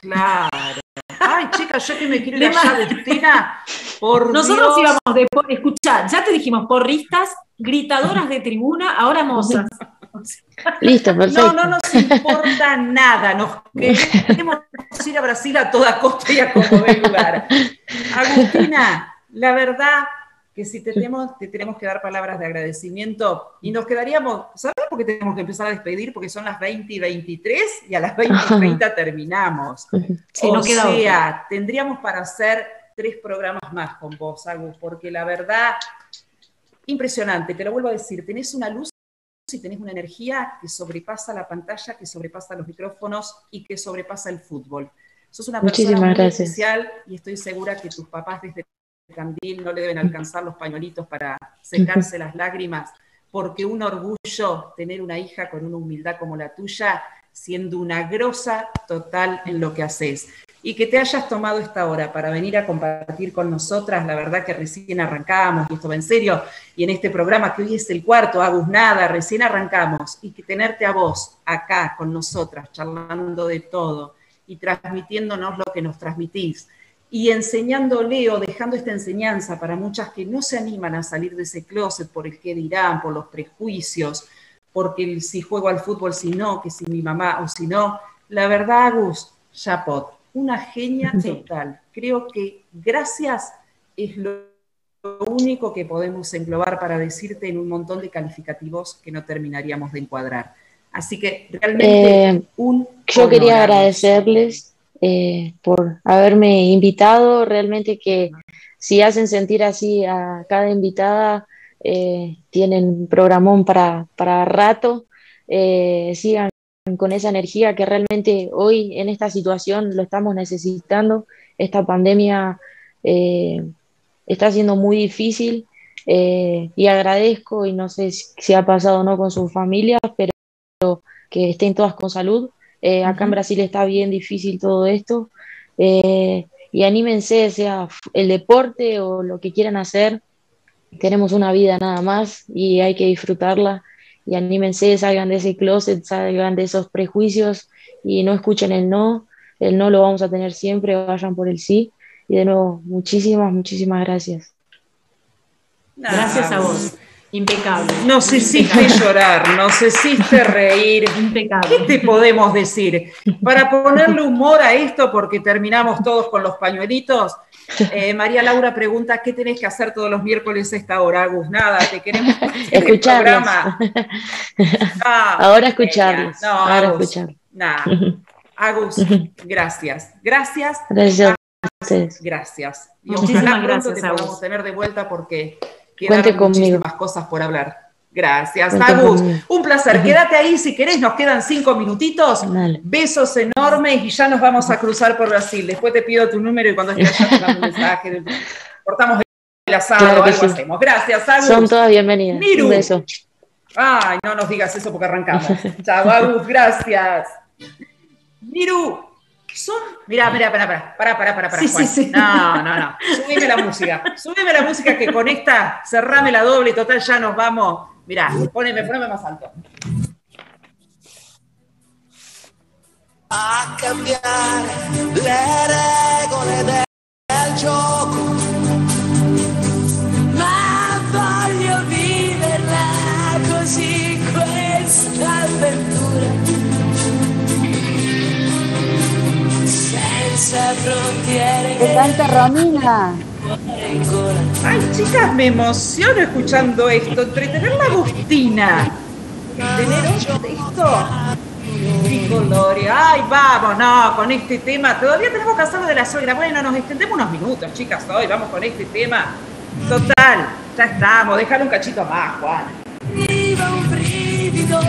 Claro. Ay, chicas, yo que me quiero ir De allá. Agustina, por Nosotros Dios. íbamos de, por- escuchá, ya te dijimos, porristas, gritadoras de tribuna, ahora mozas. Listo, perfecto. No, no nos importa nada, nos queremos ir a Brasil a toda costa y a como dé lugar. Agustina, la verdad que si te tenemos, te tenemos que dar palabras de agradecimiento y nos quedaríamos, ¿sabes por qué tenemos que empezar a despedir? Porque son las 20 y 23 y a las 20 y 30 terminamos. Sí, o no queda sea, tendríamos para hacer tres programas más con vos, Agus, porque la verdad, impresionante, te lo vuelvo a decir, tenés una luz y tenés una energía que sobrepasa la pantalla, que sobrepasa los micrófonos y que sobrepasa el fútbol. Sos una persona Muchísimas muy gracias. especial y estoy segura que tus papás desde Candil no le deben alcanzar los pañuelitos para secarse las lágrimas, porque un orgullo tener una hija con una humildad como la tuya, siendo una grosa total en lo que haces. Y que te hayas tomado esta hora para venir a compartir con nosotras, la verdad que recién arrancamos, y esto va en serio, y en este programa que hoy es el cuarto, Agus Nada, recién arrancamos, y que tenerte a vos acá con nosotras, charlando de todo y transmitiéndonos lo que nos transmitís, y enseñándole o dejando esta enseñanza para muchas que no se animan a salir de ese closet por el que dirán, por los prejuicios, porque si juego al fútbol, si no, que si mi mamá o si no. La verdad, Agus, Chapot, una genia total. Creo que gracias es lo único que podemos englobar para decirte en un montón de calificativos que no terminaríamos de encuadrar. Así que realmente Eh, un Yo quería agradecerles eh, por haberme invitado. Realmente que si hacen sentir así a cada invitada, eh, tienen programón para, para rato. Eh, sigan con esa energía que realmente hoy en esta situación lo estamos necesitando. Esta pandemia eh, está siendo muy difícil y agradezco y no sé si, si ha pasado o no con sus familias, pero que estén todas con salud. Eh, acá en. Brasil está bien difícil todo esto. eh, y anímense, sea el deporte o lo que quieran hacer. Tenemos una vida nada más y hay que disfrutarla. Y anímense, salgan de ese closet, salgan de esos prejuicios y no escuchen el no. El no lo vamos a tener siempre, vayan por el sí. Y de nuevo, muchísimas, muchísimas gracias. Gracias a vos. Impecable. Nos hiciste llorar, nos hiciste reír. Impecable. ¿Qué te podemos decir? Para ponerle humor a esto, porque terminamos todos con los pañuelitos, eh, María Laura pregunta, ¿qué tenés que hacer todos los miércoles a esta hora, Agus? Nada, te queremos Escucharlos. Ah, Ahora escucharlos. No, Ahora Agus, escuchar. Nada. Agus, gracias. Gracias. Gracias. Gracias. Y Muchísimas ojalá pronto gracias, te podamos tener de vuelta porque Cuente conmigo. muchísimas cosas por hablar. Gracias, Cuente Agus. conmigo. Un placer. Quédate ahí si querés, nos quedan cinco minutitos. Dale. Besos enormes y ya nos vamos a cruzar por Brasil. Después te pido tu número y cuando estés allá te mando un mensaje. Cortamos el asado, Claro algo sí. hacemos. Gracias, Agus. Son todas bienvenidas. Miru. Un beso. Ay, no nos digas eso porque arrancamos. Chao, Agus, gracias. Miru, ¿qué son? Mirá, mirá, pará, pará, pará, pará, pará, pará, Sí, Juan. sí, sí. No, no, no. Subime la música. Subime la música que con esta, cerrame la doble, total, ya nos vamos. Mirá, poneme, poneme más alto. a cambiare le regole del gioco. Que cante Romina. Ay, chicas, me emociono escuchando esto. Entretener la Agustina. Tener esto. Gloria. Ay, vamos, no, con este tema. Todavía tenemos que hacerlo de la suegra. Bueno, nos extendemos unos minutos, chicas, hoy. Vamos con este tema. Total, ya estamos. Déjalo un cachito más, Juan. Arriva un brivido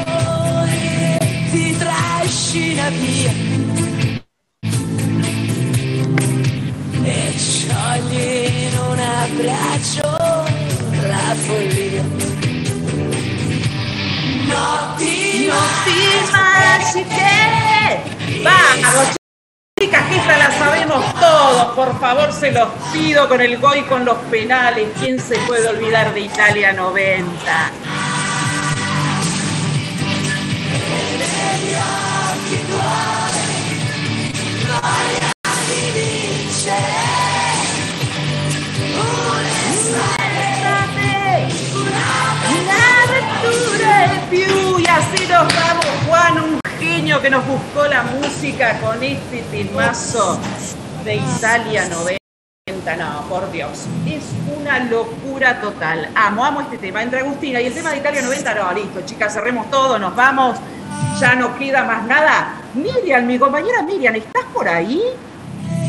e ti trascina via. Mágicas. Vamos, chicas, que esta la sabemos todos. Por favor, se los pido con el gol con los penales. ¿Quién se puede olvidar de Italia 90? Una aventura più. Y así nos vamos, genio que nos buscó la música con este temazo de Italia 90. No, por Dios, es una locura total. Amo, amo este tema. Entre Agustina y el tema de Italia 90, no, listo, chicas, cerremos todo, nos vamos. Ya no queda más nada. Miriam, mi compañera Miriam, ¿estás por ahí?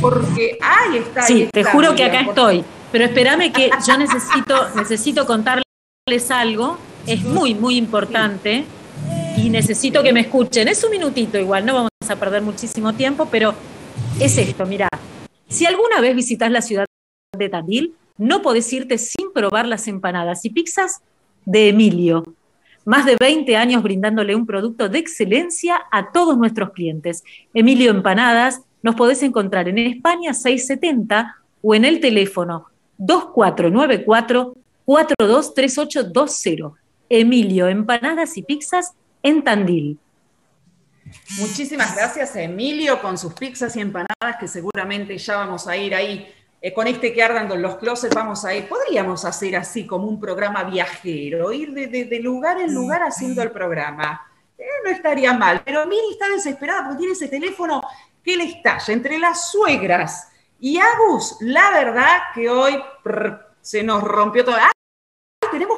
Porque ahí está. ahí Sí, te juro que acá por- estoy. Pero espérame que yo necesito, necesito contarles algo. Es muy, muy importante y necesito que me escuchen. Es un minutito igual, no vamos a perder muchísimo tiempo, pero es esto, mirá. Si alguna vez visitas la ciudad de Tandil, no podés irte sin probar las empanadas y pizzas de Emilio. Más de 20 años brindándole un producto de excelencia a todos nuestros clientes. Emilio Empanadas, nos podés encontrar en España 670 o en el teléfono 2494-423820. Emilio Empanadas y Pizzas en Tandil. Muchísimas gracias a Emilio con sus pizzas y empanadas, que seguramente ya vamos a ir ahí. eh, con este que ardan los closets, vamos a ir. Podríamos hacer así como un programa viajero, ir de, lugar en lugar haciendo el programa. Eh, no estaría mal, pero Miri está desesperada porque tiene ese teléfono que le estalla entre las suegras y Agus. La verdad que hoy se nos rompió todo.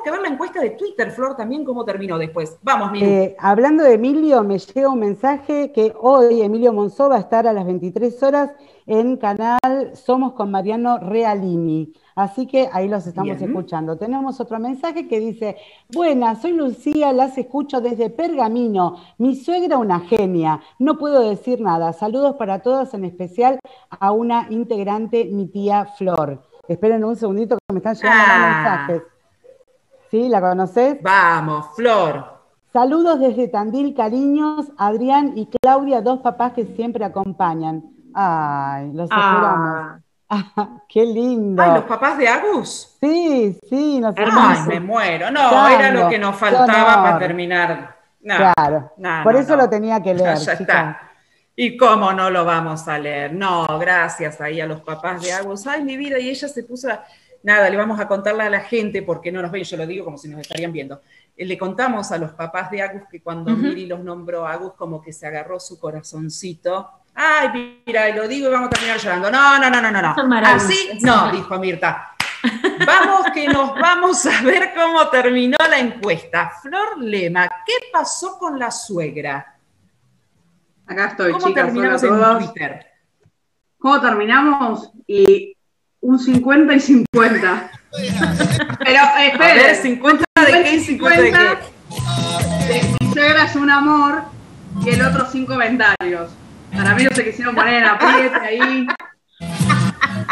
Que ver la encuesta de Twitter, Flor, también cómo terminó después. Vamos, Miri. Eh, hablando de Emilio, me llega un mensaje que hoy Emilio Monzó va a estar a las 23 horas en canal Somos con Mariano Realini. Así que ahí los estamos Bien. escuchando. Tenemos otro mensaje que dice, buenas, soy Lucía, las escucho desde Pergamino. Mi suegra una genia, no puedo decir nada. Saludos para todos, en especial a una integrante, mi tía Flor. Esperen un segundito que me están llegando Ah. más mensajes. ¿Sí? ¿La conoces? Vamos, Flor. Saludos desde Tandil, cariños, Adrián y Claudia, dos papás que siempre acompañan. Ay, los esperamos. Ah, qué lindo. Ay, los papás de Agus. Sí, sí, nos Ay, me muero. No, Claro, era lo que nos faltaba para terminar. No, Claro, no, por no, eso lo tenía que leer, Ya, está. ¿Y cómo no lo vamos a leer? No, gracias ahí a los papás de Agus. Ay, mi vida, y ella se puso a- nada, le vamos a contarle a la gente, porque no nos ven, yo lo digo como si nos estarían viendo. Eh, Le contamos a los papás de Agus que cuando. Miri los nombró a Agus, como que se agarró su corazoncito. Ay, mira, y lo digo y vamos a terminar llorando. No, no, no, no, no. Así no, dijo Mirta. Vamos que nos vamos a ver cómo terminó la encuesta. Flor Lema, ¿qué pasó con la suegra? Acá estoy, ¿Cómo chicas. terminamos en. Twitter? ¿Cómo terminamos? Y un 50 y 50. Pero A esperen, ver, 50 de qué y 50 de qué. de mi suegra es un amor y el otro sin comentarios. Para mí no se quisieron poner en apriete ahí.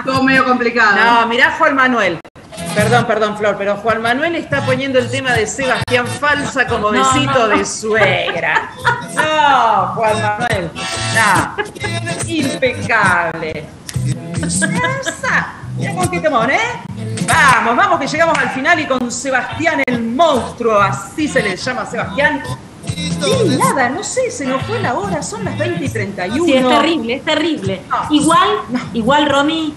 Todo medio complicado. No, mirá Juan Manuel. Perdón, perdón, Flor, pero Juan Manuel está poniendo el tema de Sebastián falsa como No, besito no, no. de suegra. No, Juan Manuel. No. Impecable. Esa. Mira con qué temón, ¿eh? Vamos, vamos, que llegamos al final y con Sebastián el monstruo, así se le llama a Sebastián. Y nada, no sé, se nos fue la hora, son las 20 y 31. Sí, es terrible, es terrible. No. Igual, No. igual, Romy,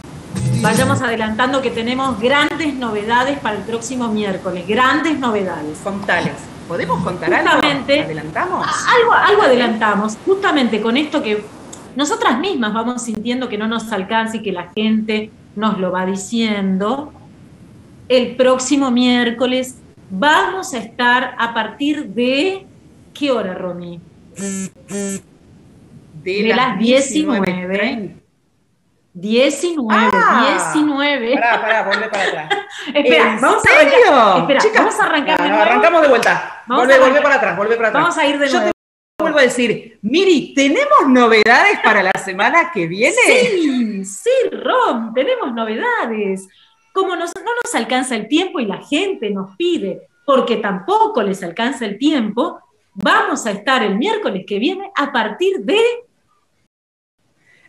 vayamos adelantando que tenemos grandes novedades para el próximo miércoles. Grandes novedades. Contales. ¿Podemos contar algo? Justamente. ¿Adelantamos? Algo, algo adelantamos, justamente con esto que nosotras mismas vamos sintiendo que no nos alcanza y que la gente nos lo va diciendo. El próximo miércoles vamos a estar a partir de. ¿Qué hora, Romy? de, De las 19. 19, Ah. 19. Pará, pará, volvé para atrás. Espera, ¿En vamos a serio? arrancar. Espera, Chicas, vamos a arrancar no, de nuevo. arrancamos de vuelta. Vamos Volvé, a volvé arrancar. para atrás, volvé para atrás. Vamos a ir de nuevo. Vuelvo a decir, Miri, ¿tenemos novedades para la semana que viene? Sí, sí, Rom, tenemos novedades. Como no nos alcanza el tiempo y la gente nos pide, porque tampoco les alcanza el tiempo, vamos a estar el miércoles que viene a partir de...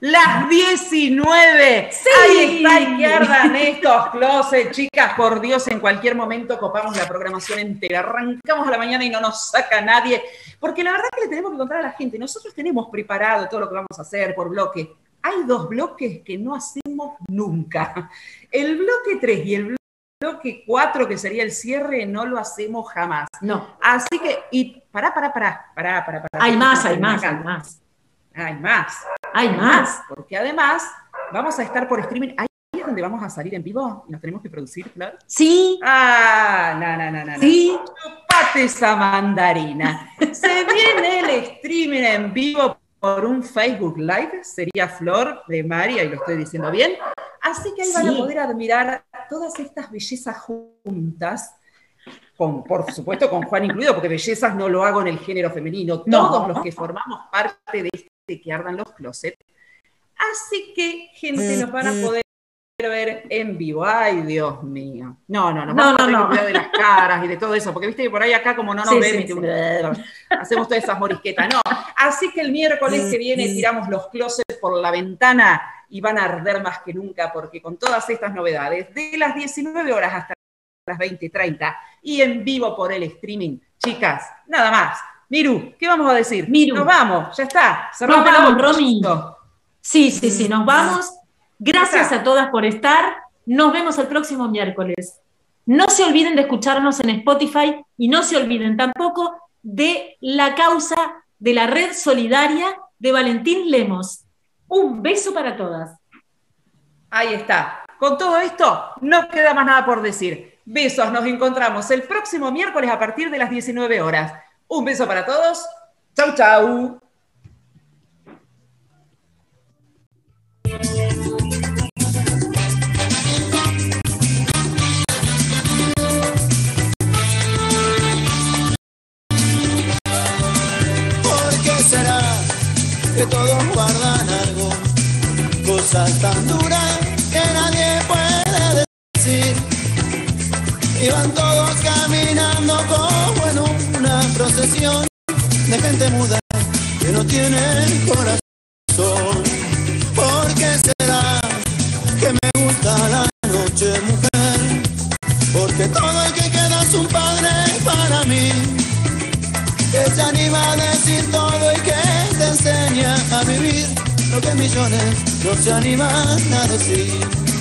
Las 19. Sí. Ahí está, y que ardan estos closets, chicas. Por Dios, en cualquier momento copamos la programación entera. Arrancamos a la mañana y no nos saca nadie. Porque la verdad que le tenemos que contar a la gente. Nosotros tenemos preparado todo lo que vamos a hacer por bloque. Hay dos bloques que no hacemos nunca. El bloque 3 y el bloque 4, que sería el cierre, no lo hacemos jamás. No, Así que, y pará, pará, pará, pará, pará, pará. hay más, hay más, hay más. Hay más. Hay más. Porque además vamos a estar por streaming. Ahí es donde vamos a salir en vivo y nos tenemos que producir, claro. Sí, Ah, no, no, no, no. sí. Chupate esa mandarina. Se viene el streaming en vivo por un Facebook Live. Sería Flor de María, y lo estoy diciendo bien. Así que ahí van a poder admirar todas estas bellezas juntas. Con, por supuesto, con Juan incluido, porque bellezas no lo hago en el género femenino. No. Todos los que formamos parte de este que ardan los closets. Así que, gente, nos van a poder ver en vivo. Ay, Dios mío. No, no, no. No, Vamos no, no. de las caras y de todo eso, porque viste que por ahí acá como no nos Sí, ven, sí, sí. hacemos todas esas morisquetas. No. Así que el miércoles que viene tiramos los closets por la ventana y van a arder más que nunca, porque con todas estas novedades, de las 19 horas hasta las 20.30 y en vivo por el streaming, chicas, nada más. Miru, ¿qué vamos a decir? Miru. Nos vamos, ya está. Nos Cerramos vamos, el Romy. Sí, sí, sí, nos vamos. Gracias a todas por estar. Nos vemos el próximo miércoles. No se olviden de escucharnos en Spotify y no se olviden tampoco de la causa de la red solidaria de Valentín Lemos. Un beso para todas. Ahí está. Con todo esto, no queda más nada por decir. Besos, nos encontramos el próximo miércoles a partir de las 19 horas. Un beso para todos. Chau, chau. ¿Por qué será que todos guardan algo? Cosas tan duras que nadie puede decir. Y van gente muda que no tiene corazón. ¿Por qué será que me gusta la noche, mujer? Porque todo el que queda es un padre para mí que se anima a decir todo y que te enseña a vivir lo que millones no se animan a decir.